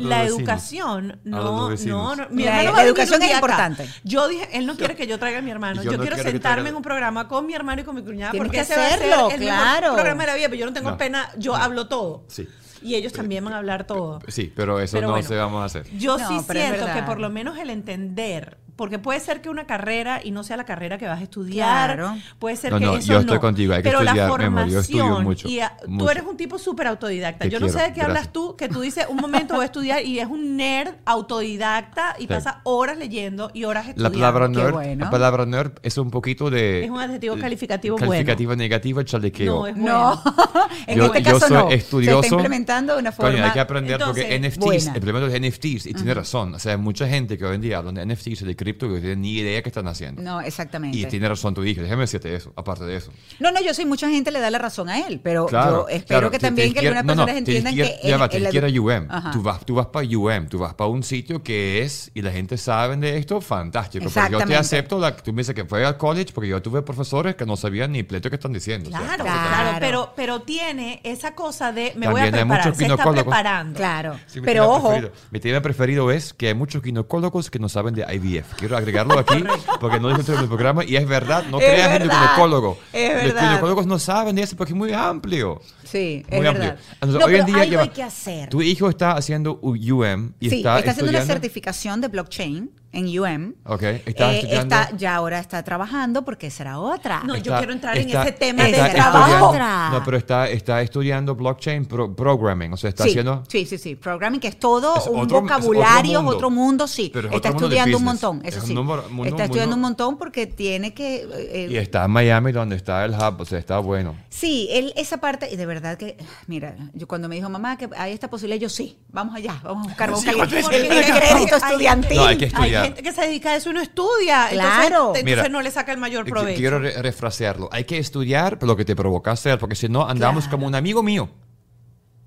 la educación no, no, mi La- hermano educación es acá. importante. Yo dije, él no quiere que yo traiga a mi hermano. Y Yo, yo no quiero sentarme traiga- en un programa con mi hermano y con mi cuñada Tienes porque que hacerlo, el claro. mejor programa de la vida, pero yo no tengo No. pena, yo hablo todo. Sí. Y ellos también van a hablar todo. Sí, pero eso Pero no bueno. se vamos a hacer. Yo No, sí siento que por lo menos el entender, porque puede ser que una carrera y no sea la carrera que vas a estudiar, Claro. puede ser No, que no, eso yo estoy no. contigo, hay que pero estudiar, la amor, yo estudio formación mucho, y a- tú mucho. eres un tipo súper autodidacta. Te yo no sé quiero, de qué hablas gracias. tú, que tú dices un momento voy a estudiar y es un nerd autodidacta y Sí. pasa horas leyendo y horas La estudiando. palabra Qué nerd, bueno. la palabra nerd es un poquito de... Es un adjetivo eh, calificativo bueno. Calificativo negativo, chalequeo. No, es No, bueno. en Yo- este yo caso soy no. estudioso. Se está implementando de una forma. Coño, hay que aprender porque Entonces, NFTs, buena. el problema de los NFTs, y tiene razón, o sea, hay mucha gente que hoy en día habla de NFTs y de cripto que no tienen ni idea qué están haciendo. No, exactamente. Y tiene razón tu hija, déjame decirte eso, aparte de eso. No, no, yo sé, mucha gente le da la razón a él, pero Claro, yo espero claro, que te- también te que algunas no, no, personas te entiendan que ya el- va, te el- quiera UM. Ajá. Tú vas, tú vas para UM, tú vas para un sitio que es, y la gente sabe de esto, fantástico. Porque yo te Exactamente. acepto, la, tú me dices que fue al college porque yo tuve profesores que no sabían ni pleito que están diciendo. o sea, Claro, claro, pero, pero tiene esa cosa de me voy a hay preparar, muchos se está preparando. Claro, Sí, pero ojo, preferido- mi tema preferido es que hay muchos ginecólogos que no saben de IVF. Quiero agregarlo aquí porque no dije en el programa y es verdad, no Es creas en el ginecólogo. es Los verdad. ginecólogos no saben de eso porque es muy amplio. Sí, es Muy verdad. amplio. Entonces, No, hoy en día algo lleva- hay que hacer. Tu hijo está haciendo U- UM y sí, está, está, haciendo una certificación de blockchain en UM. Ok, está Eh, estudiando. está- ya ahora está trabajando porque será otra. No, yo Está- quiero entrar en está- ese tema está de estudiando- trabajo. Otra. No, pero está, está estudiando blockchain pro- programming. O sea, está sí, haciendo. sí, sí, sí. Programming, que es todo Es un otro- es vocabulario, otro otro mundo. mundo, sí. Pero es está otro mundo de estudiando un montón, eso Es un sí. número- mundo- está estudiando un mundo- montón porque tiene que... eh, Y está en Miami, donde está el hub. O sea, está bueno. Sí, él, esa parte, y de verdad que, mira, yo cuando me dijo mamá que hay esta posibilidad, yo sí, vamos allá, vamos a buscar, vamos a buscar Porque el, hay- crédito estudiantil. No, hay que Hay gente que se dedica a eso y no estudia. Claro. Entonces, Mira, entonces no le saca el mayor provecho. Quiero re- refrasearlo. Hay que estudiar lo que te provoca hacer, porque si no, andamos Claro. como un amigo mío.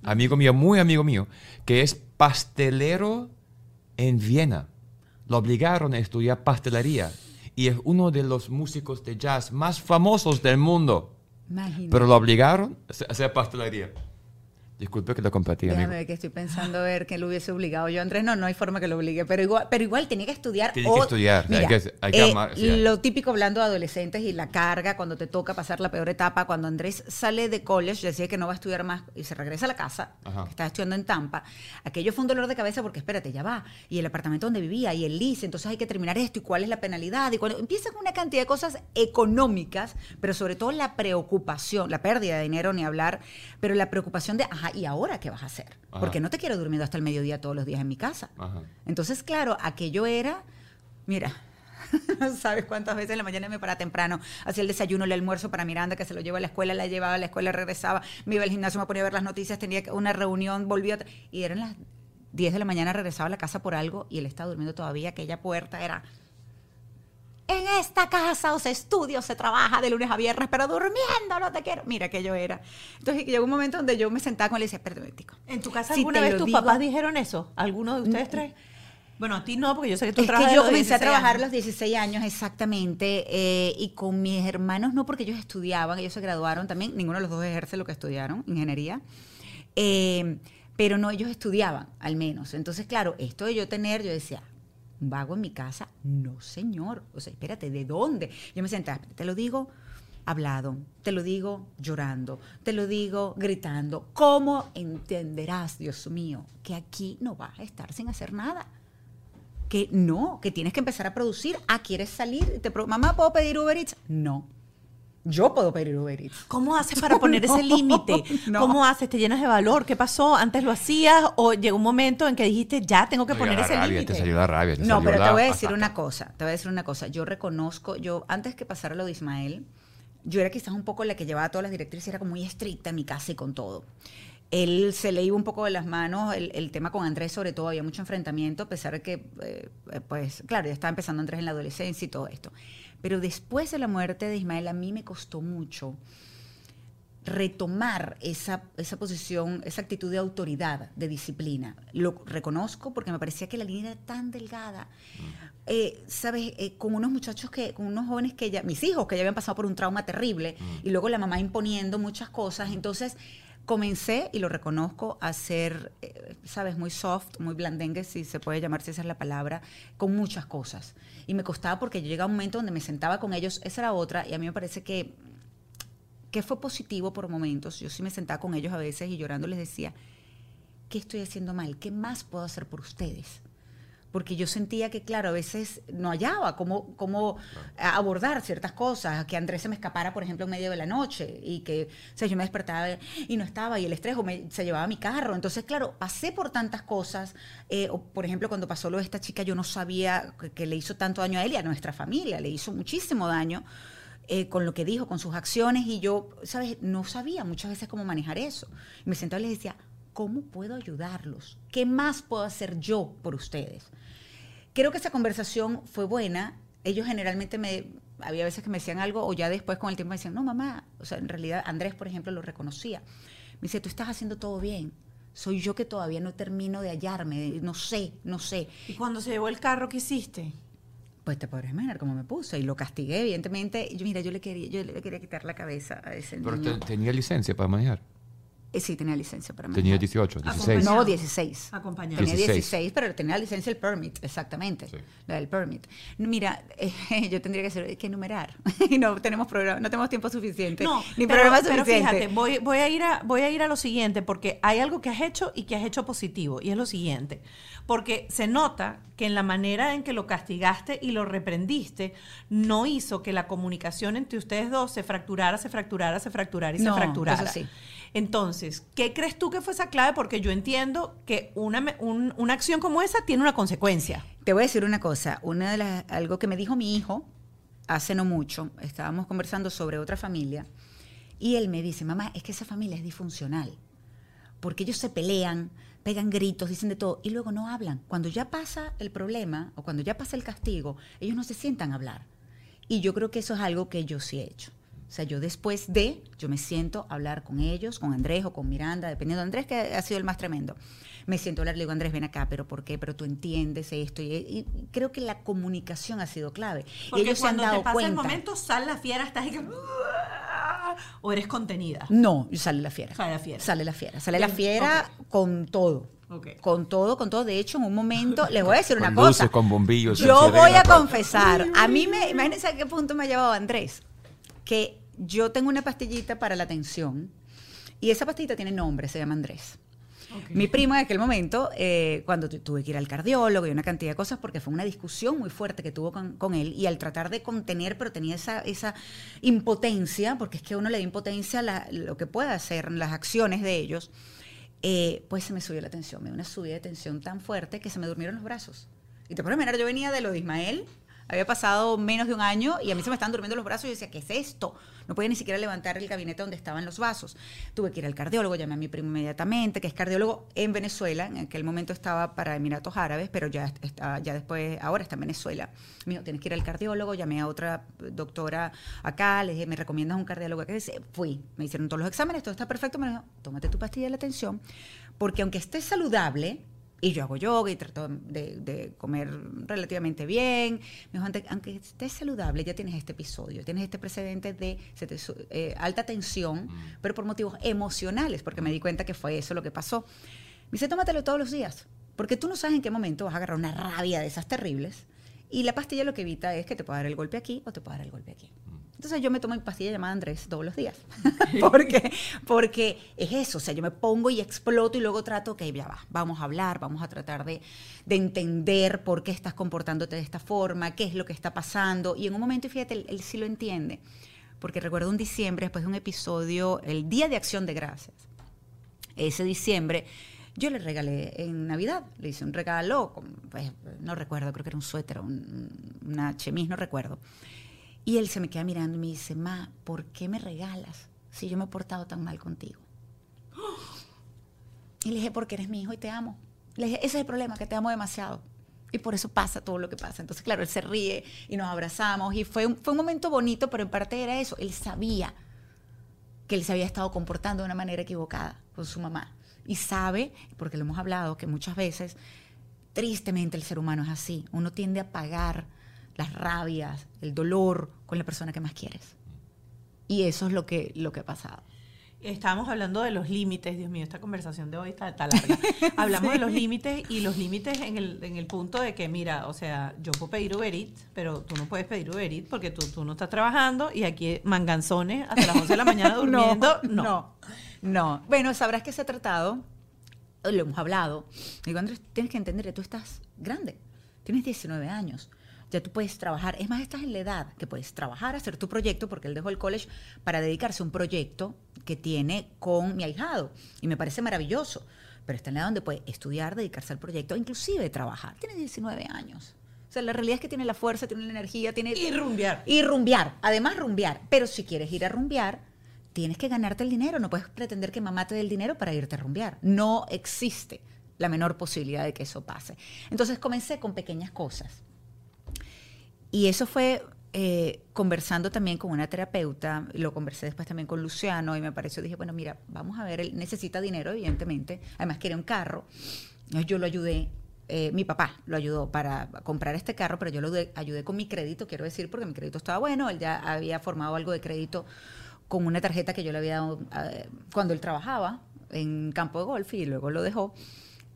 Amigo mío, muy amigo mío, que es pastelero en Viena. Lo obligaron a estudiar pastelería. Y es uno de los músicos de jazz más famosos del mundo. Imagínate. Pero lo obligaron a hacer pastelería. Disculpe que lo compartí, Déjame amigo. ver que estoy pensando ver que lo hubiese obligado yo. Andrés, no, no hay forma que lo obligue, pero igual, pero igual tenía que estudiar. Tiene que estudiar, hay Mira, que- hay que eh, amar- sí, hay. Lo típico hablando de adolescentes y la carga cuando te toca pasar la peor etapa. Cuando Andrés sale de college, decía que no va a estudiar más y se regresa a la casa, Ajá. que estaba estudiando en Tampa. Aquello fue un dolor de cabeza porque espérate, ya va. Y el apartamento donde vivía y el lease, entonces hay que terminar esto y cuál es la penalidad. Y cuando empiezan una cantidad de cosas económicas, pero sobre todo la preocupación, la pérdida de dinero ni hablar, pero la preocupación de, ajá, ¿y ahora qué vas a hacer? Ajá. Porque no te quiero durmiendo hasta el mediodía todos los días en mi casa. Ajá. Entonces, claro, aquello era, mira, no sabes cuántas veces en la mañana me paraba temprano, hacía el desayuno, el almuerzo para Miranda, que se lo lleva a la escuela, la llevaba a la escuela, regresaba, me iba al gimnasio, me ponía a ver las noticias, tenía una reunión, volvía, y eran las 10 de la mañana, regresaba a la casa por algo y él estaba durmiendo todavía, aquella puerta era... En esta casa o se estudia o se trabaja de lunes a viernes, pero durmiendo no te quiero. Mira que yo era. Entonces llegó un momento donde yo me sentaba con él y le decía, espérate. ¿En tu casa alguna vez tus digo- papás dijeron eso? ¿Alguno de ustedes tres? Bueno, a ti no, porque yo sé que tú Es trabajas que yo comencé a 16 trabajar a los 16 años exactamente eh, y con mis hermanos no porque ellos estudiaban, ellos se graduaron también, ninguno de los dos ejerce lo que estudiaron, ingeniería, eh, pero no, ellos estudiaban al menos. Entonces, claro, esto de yo tener, yo decía, un vago en mi casa, no señor, o sea, espérate, ¿de dónde? Yo me sentaba, te lo digo hablado, te lo digo llorando, te lo digo gritando. ¿Cómo entenderás, Dios mío, que aquí no vas a estar sin hacer nada? que no, que tienes que empezar a producir. Ah, ¿quieres salir? Mamá, ¿puedo pedir Uber Eats? No. Yo puedo pedir Uber Eats. ¿Cómo haces para poner ese límite? no. ¿Cómo haces? ¿Te llenas de valor? ¿Qué pasó? ¿Antes lo hacías o llegó un momento en que dijiste, ya tengo que Te poner ese límite? Te salió la rabia. te No, salió pero la te voy a decir una cosa, te voy a decir una cosa. Yo reconozco, yo antes que pasara lo de Ismael, yo era quizás un poco la que llevaba todas las directrices, era como muy estricta en mi casa y con todo. él se le iba un poco de las manos el, el tema con Andrés, sobre todo, había mucho enfrentamiento, a pesar de que, eh, pues, claro, ya estaba empezando Andrés en la adolescencia y todo esto. Pero después de la muerte de Ismael, a mí me costó mucho retomar esa, esa posición, esa actitud de autoridad, de disciplina. Lo reconozco porque me parecía que la línea era tan delgada. Eh, ¿Sabes? Eh, con unos muchachos que, con unos jóvenes que ya, mis hijos que ya habían pasado por un trauma terrible y luego la mamá imponiendo muchas cosas. Entonces comencé, y lo reconozco, a ser, eh, ¿sabes? Muy soft, muy blandengue, si se puede llamar, si esa es la palabra, con muchas cosas. Y me costaba porque yo llegaba a un momento donde me sentaba con ellos, esa era otra, y a mí me parece que que fue positivo por momentos. Yo sí me sentaba con ellos a veces y llorando les decía, ¿qué estoy haciendo mal? ¿Qué más puedo hacer por ustedes? Porque yo sentía que, claro, a veces no hallaba cómo, cómo abordar ciertas cosas, que Andrés se me escapara, por ejemplo, en medio de la noche y que, o sea, yo me despertaba y no estaba y el estrés me, se llevaba mi carro. Entonces, claro, pasé por tantas cosas. Eh, o, por ejemplo, cuando pasó lo de esta chica, yo no sabía que, que le hizo tanto daño a él y a nuestra familia, le hizo muchísimo daño eh, con lo que dijo, con sus acciones, y yo, ¿sabes? No sabía muchas veces cómo manejar eso. Y me sentaba y les decía, ¿cómo puedo ayudarlos? ¿Qué más puedo hacer yo por ustedes? Creo que esa conversación fue buena. Ellos generalmente me, había veces que me decían algo o ya después con el tiempo me decían, no, mamá, o sea, en realidad Andrés, por ejemplo, lo reconocía. Me dice, tú estás haciendo todo bien. Soy yo que todavía no termino de hallarme, no sé, no sé. ¿Y cuando se llevó el carro, qué hiciste? Pues te podrás imaginar cómo me puso y lo castigué, evidentemente. Yo, mira, yo le quería, yo le quería quitar la cabeza a ese Pero niño. te- tenía licencia para manejar. Eh, sí, tenía licencia para Tenía manejar. 18, Ah, 16. No, 16. Acompañado. Tenía 16. 16, pero tenía licencia el permit, exactamente. Sí. La del permit. Mira, eh, yo tendría que, hacer, que enumerar. y no tenemos programa, no tenemos tiempo suficiente. No, ni pero, programa pero suficiente. fíjate, voy, voy, a ir a, voy a ir a lo siguiente, porque hay algo que has hecho y que has hecho positivo, y es lo siguiente. Porque se nota que en la manera en que lo castigaste y lo reprendiste, no hizo que la comunicación entre ustedes dos se fracturara, se fracturara, se fracturara y No, se fracturara. eso sí. Entonces, ¿qué crees tú que fue esa clave? Porque yo entiendo que una, un- una acción como esa tiene una consecuencia. Te voy a decir una cosa, una de las, algo que me dijo mi hijo hace no mucho, estábamos conversando sobre otra familia y él me dice, mamá, es que esa familia es disfuncional, porque ellos se pelean, pegan gritos, dicen de todo y luego no hablan. Cuando ya pasa el problema o cuando ya pasa el castigo, ellos no se sientan a hablar. Y yo creo que eso es algo que yo sí he hecho. O sea, yo después de, yo me siento a hablar con ellos, con Andrés o con Miranda, dependiendo de Andrés, que ha sido el más tremendo. Me siento a hablar, le digo, Andrés, ven acá, pero ¿por qué? Pero tú entiendes esto. Y, y creo que la comunicación ha sido clave. Porque y ellos se han cuando dado te pasa cuenta. el momento, sale la fiera, estás ahí que... O eres contenida. No, sale la fiera. Sale la fiera. Sale la fiera. Sale la fiera con todo. Con todo, con todo. De hecho, en un momento, les voy a decir una Con luces, cosa. con bombillos, Yo voy a confesar. A mí me, imagínense a qué punto me ha llevado Andrés. Que yo tengo una pastillita para la tensión. Y esa pastillita tiene nombre, se llama Andrés. Mi primo en aquel momento, eh, cuando tu- tuve que ir al cardiólogo y una cantidad de cosas, porque fue una discusión muy fuerte que tuvo con, con él, y al tratar de contener, pero tenía esa, esa impotencia, porque es que uno le da impotencia a la- lo que puede hacer, las acciones de ellos, eh, pues se me subió la tensión, me dio una subida de tensión tan fuerte que se me durmieron los brazos. Y te puedes imaginar, yo venía de lo de Ismael, había pasado menos de un año y a mí se me estaban durmiendo los brazos y yo decía, ¿qué es esto? No podía ni siquiera levantar el gabinete donde estaban los vasos. Tuve que ir al cardiólogo, llamé a mi primo inmediatamente, que es cardiólogo en Venezuela, en aquel momento estaba para Emiratos Árabes, pero ya ya después, ahora está en Venezuela. Me dijo, tienes que ir al cardiólogo, llamé a otra doctora acá, le dije, ¿me recomiendas un cardiólogo? Que fui, me hicieron todos los exámenes, todo está perfecto, me dijo, tómate tu pastilla de la tensión, porque aunque estés saludable, y yo hago yoga y trato de, de comer relativamente bien. Me dijo, "Aunque- aunque estés saludable, ya tienes este episodio, tienes este precedente de te eh, alta tensión, pero por motivos emocionales, porque me di cuenta que fue eso lo que pasó. Me dice, tómatelo todos los días, porque tú no sabes en qué momento vas a agarrar una rabia de esas terribles. Y la pastilla lo que evita es que te pueda dar el golpe aquí o te pueda dar el golpe aquí. Entonces yo me tomo mi pastilla llamada Andrés todos los días. porque, porque es eso, o sea, yo me pongo y exploto y luego trato, ok, ya va, vamos a hablar, vamos a tratar de, de entender por qué estás comportándote de esta forma, qué es lo que está pasando. Y en un momento, fíjate, él, él sí lo entiende. Porque recuerdo un diciembre, después de un episodio, el Día de Acción de Gracias, ese diciembre, yo le regalé en Navidad, le hice un regalo, pues, no recuerdo, creo que era un suéter, un- una chemise, no recuerdo. Y él se me queda mirando y me dice, ma, ¿por qué me regalas si yo me he portado tan mal contigo? Y le dije, porque eres mi hijo y te amo. Le dije, ese es el problema, que te amo demasiado. Y por eso pasa todo lo que pasa. Entonces, claro, él se ríe y nos abrazamos y fue un, fue un momento bonito, pero en parte era eso. Él sabía que él se había estado comportando de una manera equivocada con su mamá. Y sabe, porque lo hemos hablado, que muchas veces, tristemente el ser humano es así. Uno tiende a pagar las rabias, el dolor con la persona que más quieres. Y eso es lo que, lo que ha pasado. Estábamos hablando de los límites, Dios mío, esta conversación de hoy está, está larga. Hablamos de los límites y los límites en el, en el punto de que, mira, o sea, yo puedo pedir Uber Eats, pero tú no puedes pedir Uber Eats porque tú, tú no estás trabajando y aquí manganzones hasta las 11 de la mañana durmiendo. No, no, no. Bueno, sabrás que se ha tratado, lo hemos hablado. Digo, Andrés, tienes que entender que tú estás grande, tienes 19 años ya tú puedes trabajar. Es más, estás en la edad que puedes trabajar, hacer tu proyecto, porque él dejó el college para dedicarse a un proyecto que tiene con mi ahijado. Y me parece maravilloso. Pero está en la edad donde puede estudiar, dedicarse al proyecto, inclusive trabajar. Tiene 19 años. O sea, la realidad es que tiene la fuerza, tiene la energía, tiene... Y rumbear. Y rumbear. Además, rumbear. Pero si quieres ir a rumbear, tienes que ganarte el dinero. No puedes pretender que mamá te dé el dinero para irte a rumbear. No existe la menor posibilidad de que eso pase. Entonces comencé con pequeñas cosas. Y eso fue eh, conversando también con una terapeuta, lo conversé después también con Luciano y me pareció, dije, bueno, mira, vamos a ver, él necesita dinero, evidentemente, además quiere un carro. Yo lo ayudé, eh, mi papá lo ayudó para comprar este carro, pero yo lo ayudé con mi crédito, quiero decir, porque mi crédito estaba bueno, él ya había formado algo de crédito con una tarjeta que yo le había dado eh, cuando él trabajaba en campo de golf y luego lo dejó.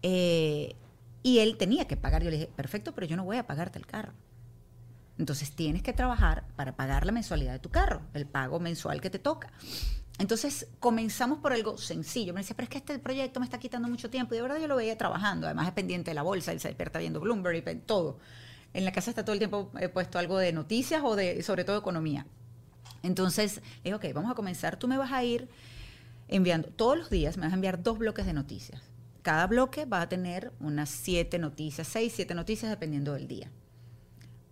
y él tenía que pagar. Yo le dije, perfecto, pero yo no voy a pagarte el carro. Entonces tienes que trabajar para pagar la mensualidad de tu carro, el pago mensual que te toca. Entonces comenzamos por algo sencillo. Me decía, pero es que este proyecto me está quitando mucho tiempo. Y de verdad yo lo veía trabajando. Además es pendiente de la bolsa, él se despierta viendo Bloomberg y todo. En la casa está todo el tiempo he puesto algo de noticias o de, sobre todo, economía. Entonces, le dije, ok, vamos a comenzar. Tú me vas a ir enviando, todos los días me vas a enviar dos bloques de noticias. Cada bloque va a tener unas siete noticias, seis, siete noticias, dependiendo del día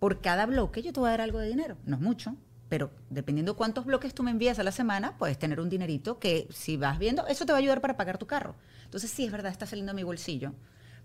por cada bloque yo te voy a dar algo de dinero. No es mucho, pero dependiendo cuántos bloques tú me envías a la semana, puedes tener un dinerito que si vas viendo, eso te va a ayudar para pagar tu carro. Entonces sí, es verdad, está saliendo a mi bolsillo,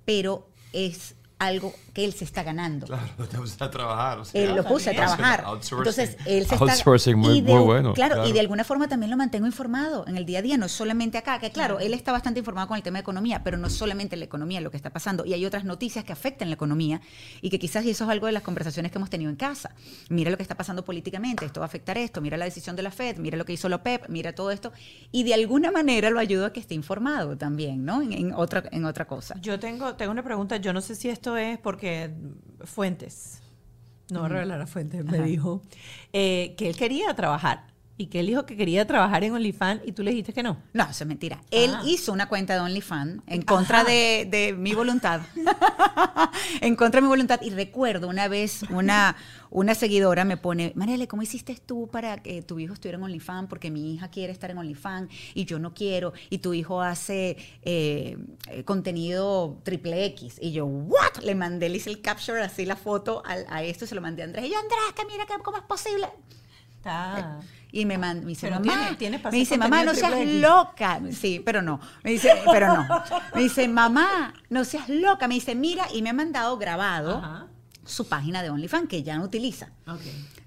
pero es algo que él se está ganando. Claro, lo puse a trabajar. él lo puse a trabajar. Entonces, él se Outsourcing está... muy, muy bueno. Claro, y de alguna forma también lo mantengo informado en el día a día, no solamente acá, que claro, él está bastante informado con el tema de economía, pero no solamente la economía lo que está pasando, y hay otras noticias que afectan la economía y que quizás y eso es algo de las conversaciones que hemos tenido en casa. Mira lo que está pasando políticamente, esto va a afectar esto, mira la decisión de la Fed, mira lo que hizo la OPEP, mira todo esto, y de alguna manera lo ayuda a que esté informado también, ¿no? En, otra, en otra cosa. Yo tengo, tengo una pregunta, yo no sé si esto es porque Fuentes, no voy a revelar a Fuentes, me dijo eh, que él quería trabajar y que él dijo que quería trabajar en OnlyFans y tú le dijiste que no. No, eso es mentira. Él ah. hizo una cuenta de OnlyFans en contra de, mi voluntad. en contra de mi voluntad. Y recuerdo una vez una, una seguidora me pone, Mariale, ¿cómo hiciste tú para que tu hijo estuviera en OnlyFans? Porque mi hija quiere estar en OnlyFans y yo no quiero. Y tu hijo hace eh, eh, contenido triple X. Y yo, ¿what? Le mandé, le hice el capture, así la foto a, a esto, se lo mandé a Andrés. Y yo, Andrés, que mira, que, ¿cómo es posible? Está. Y me, me dice, mamá, me dice, mamá, no seas loca. Sí, pero no. Me dice, pero no. Me dice, mamá, no seas loca. Me dice, mira, y me ha mandado grabado su página de OnlyFans, que ya no utiliza.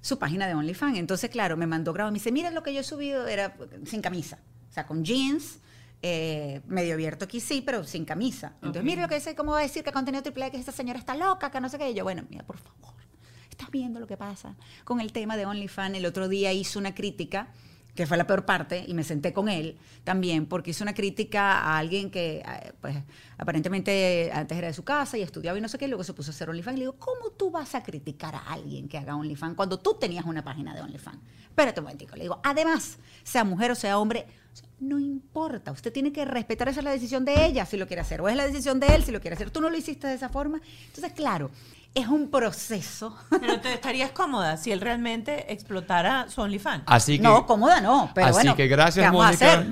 Su página de OnlyFans. Entonces, claro, me mandó grabado. Me dice, mira, lo que yo he subido era sin camisa. O sea, con jeans, eh, medio abierto aquí sí, pero sin camisa. Entonces, mira lo que dice, ¿cómo va a decir que contenido triple que esta señora está loca, que no sé qué? Y yo, bueno, mira, por favor estás viendo lo que pasa con el tema de OnlyFans. El otro día hizo una crítica que fue la peor parte, y me senté con él también, porque hizo una crítica a alguien que, eh, pues, aparentemente antes era de su casa y estudiaba y no sé qué, y luego se puso a hacer OnlyFans. Y le digo, ¿cómo tú vas a criticar a alguien que haga OnlyFans cuando tú tenías una página de OnlyFans? Espérate un momentico. Le digo, además, sea mujer o sea hombre, no importa, usted tiene que respetar esa es la decisión de ella si lo quiere hacer, o es la decisión de él si lo quiere hacer. Tú no lo hiciste de esa forma. Entonces, claro, es un proceso. Pero te estarías cómoda si él realmente explotara su OnlyFans. Así que, no, cómoda no. Pero así que gracias, Mónica.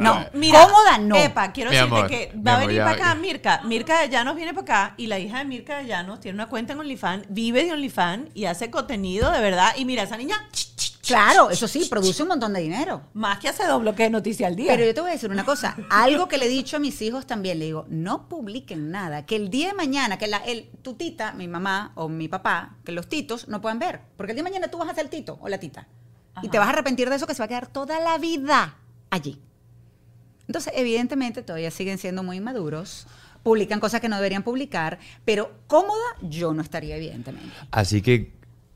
no, Mira, cómoda no. Epa, quiero decirte que va a venir para acá Mirka. Mirka de Llanos viene para acá y la hija de Mirka de Llanos tiene una cuenta en OnlyFans, vive de OnlyFans y hace contenido de verdad. Y mira, esa niña Claro, eso sí, produce un montón de dinero. Más que hace dos bloques de noticia al día. Pero yo te voy a decir una cosa, algo que le he dicho a mis hijos también, le digo, no publiquen nada, que el día de mañana, que la, el, tu tita, mi mamá o mi papá, que los titos no puedan ver, porque el día de mañana tú vas a ser el tito o la tita, y te vas a arrepentir de eso que se va a quedar toda la vida allí. Entonces, evidentemente, todavía siguen siendo muy inmaduros, publican cosas que no deberían publicar, pero cómoda yo no estaría, evidentemente. Así que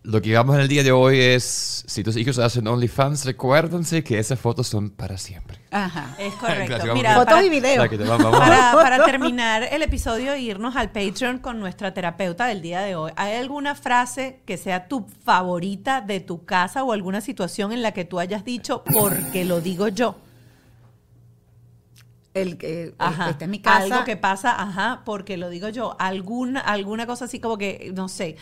lo que digamos en el día de hoy es, si tus hijos hacen OnlyFans, recuérdense que esas fotos son para siempre. Ajá. Es correcto. Mira, vamos. Fotos para- y video. Para vamos, vamos. Para, terminar el episodio e irnos al Patreon con nuestra terapeuta del día de hoy, ¿hay alguna frase que sea tu favorita de tu casa o alguna situación en la que tú hayas dicho porque lo digo yo? El que Ajá. esta es mi casa. Algo que pasa, ajá, porque lo digo yo. Alguna, alguna cosa así como que, no sé.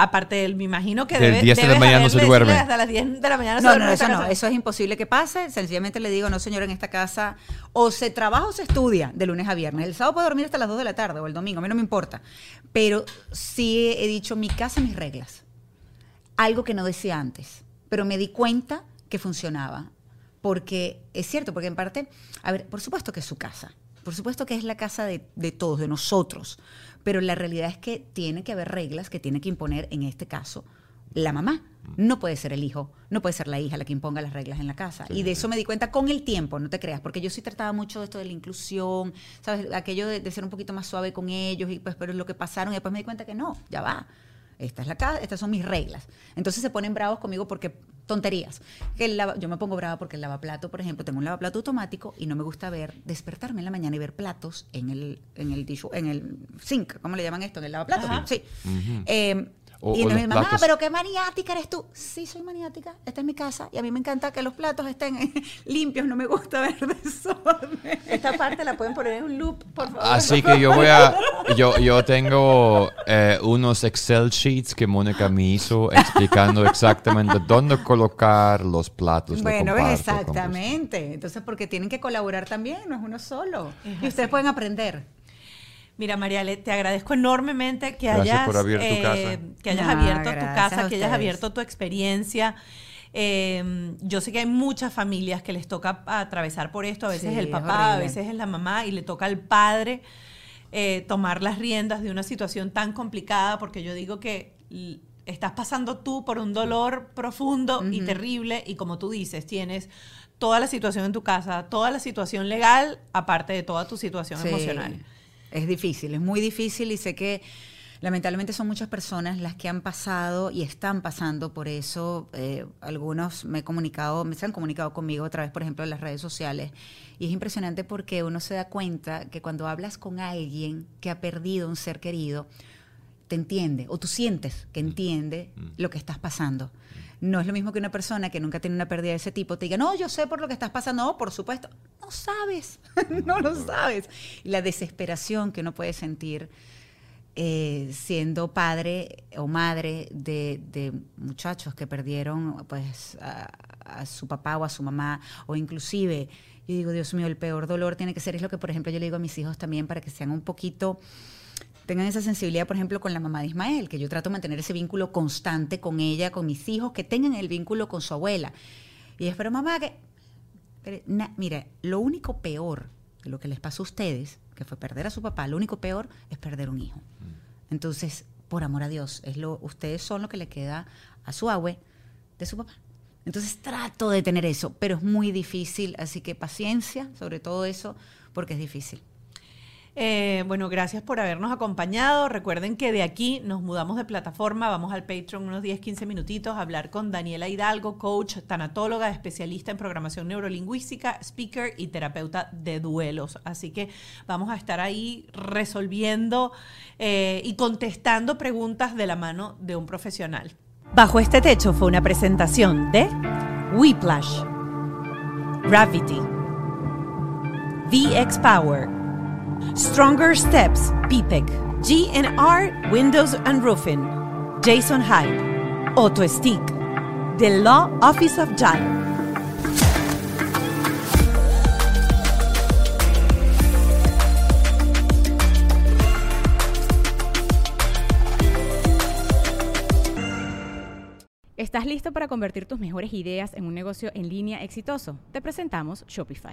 Aparte del, me imagino que Del debe, 10 de la debes mañana no se duerme. Hasta las 10 de la mañana se No, duerme no, eso no, es imposible que pase. Sencillamente le digo, no señor, en esta casa o se trabaja o se estudia de lunes a viernes. El sábado puedo dormir hasta las 2 de la tarde o el domingo, a mí no me importa. Pero sí he dicho, mi casa, mis reglas. Algo que no decía antes, pero me di cuenta que funcionaba. Porque es cierto, porque en parte, a ver, por supuesto que es su casa. Por supuesto que es la casa de, de todos, de nosotros. Pero la realidad es que tiene que haber reglas que tiene que imponer, en este caso, la mamá. No puede ser el hijo, no puede ser la hija la que imponga las reglas en la casa. y de eso me di cuenta con el tiempo, no te creas, porque yo sí trataba mucho de esto de la inclusión, ¿sabes? Aquello de, de ser un poquito más suave con ellos, y pues, pero lo que pasaron, y después me di cuenta que no, ya va. Esta es la casa, estas son mis reglas. Entonces se ponen bravos conmigo porque tonterías. Que el lava- yo me pongo brava porque el lavaplato, por ejemplo, tengo un lavaplato automático y no me gusta ver, despertarme en la mañana y ver platos en el, en el, en el sink, ¿cómo le llaman esto? En el lavaplato. Ajá. Sí. Eh, O- y o los mamá, platos. pero qué maniática eres tú. Sí, soy maniática. Esta es mi casa y a mí me encanta que los platos estén limpios. No me gusta ver desorden. Esta parte la pueden poner en un loop, por favor. Así que yo voy a. Yo, yo tengo eh, unos Excel sheets que Mónica me hizo explicando exactamente dónde colocar los platos. Bueno, comparto exactamente. Entonces, porque tienen que colaborar también, no es uno solo. Y ustedes pueden aprender. Mira, Mariale, te agradezco enormemente que Gracias hayas, eh, que hayas No, abierto tu gracias casa, que hayas abierto tu experiencia. Eh, yo sé que hay muchas familias que les toca atravesar por esto. A veces Sí, el es papá, a veces es la mamá y le toca al padre eh, tomar las riendas de una situación tan complicada porque yo digo que estás pasando tú por un dolor profundo y terrible y como tú dices, tienes toda la situación en tu casa, toda la situación legal, aparte de toda tu situación Sí, emocional. Es difícil, es muy difícil y sé que lamentablemente son muchas personas las que han pasado y están pasando por eso. Eh, algunos me he comunicado, me se han comunicado conmigo a través, por ejemplo, de las redes sociales. Y es impresionante porque uno se da cuenta que cuando hablas con alguien que ha perdido un ser querido, te entiende o tú sientes que entiende lo que estás pasando. No es lo mismo que una persona que nunca tiene una pérdida de ese tipo te diga, no, yo sé por lo que estás pasando, no, por supuesto. No sabes, no lo sabes. Y la desesperación que uno puede sentir eh, siendo padre o madre de, de muchachos que perdieron pues a, a su papá o a su mamá, o inclusive, yo digo, Dios mío, el peor dolor tiene que ser, es lo que por ejemplo yo le digo a mis hijos también para que sean un poquito tengan esa sensibilidad, por ejemplo, con la mamá de Ismael, que yo trato de mantener ese vínculo constante con ella, con mis hijos, que tengan el vínculo con su abuela. Y es, pero mamá, que... pero, na- mira, lo único peor de lo que les pasó a ustedes, que fue perder a su papá, lo único peor es perder un hijo. Entonces, por amor a Dios, es lo, ustedes son lo que le queda a su abue de su papá. Entonces trato de tener eso, pero es muy difícil, así que paciencia sobre todo eso, porque es difícil. Eh, bueno, gracias por habernos acompañado. Recuerden que de aquí nos mudamos de plataforma, vamos al Patreon unos 10, 15 minutitos a hablar con Daniela Hidalgo, coach, tanatóloga, especialista en programación neurolingüística, speaker y terapeuta de duelos. Así que vamos a estar ahí resolviendo eh, y contestando preguntas de la mano de un profesional. Bajo este techo fue una presentación de Whiplash, Gravity, VX Power. Stronger Steps, PPEC, GNR, Windows and Roofing, Jason Hyde, Auto Stick, The Law Office of Giant. ¿Estás listo para convertir tus mejores ideas en un negocio en línea exitoso? Te presentamos Shopify.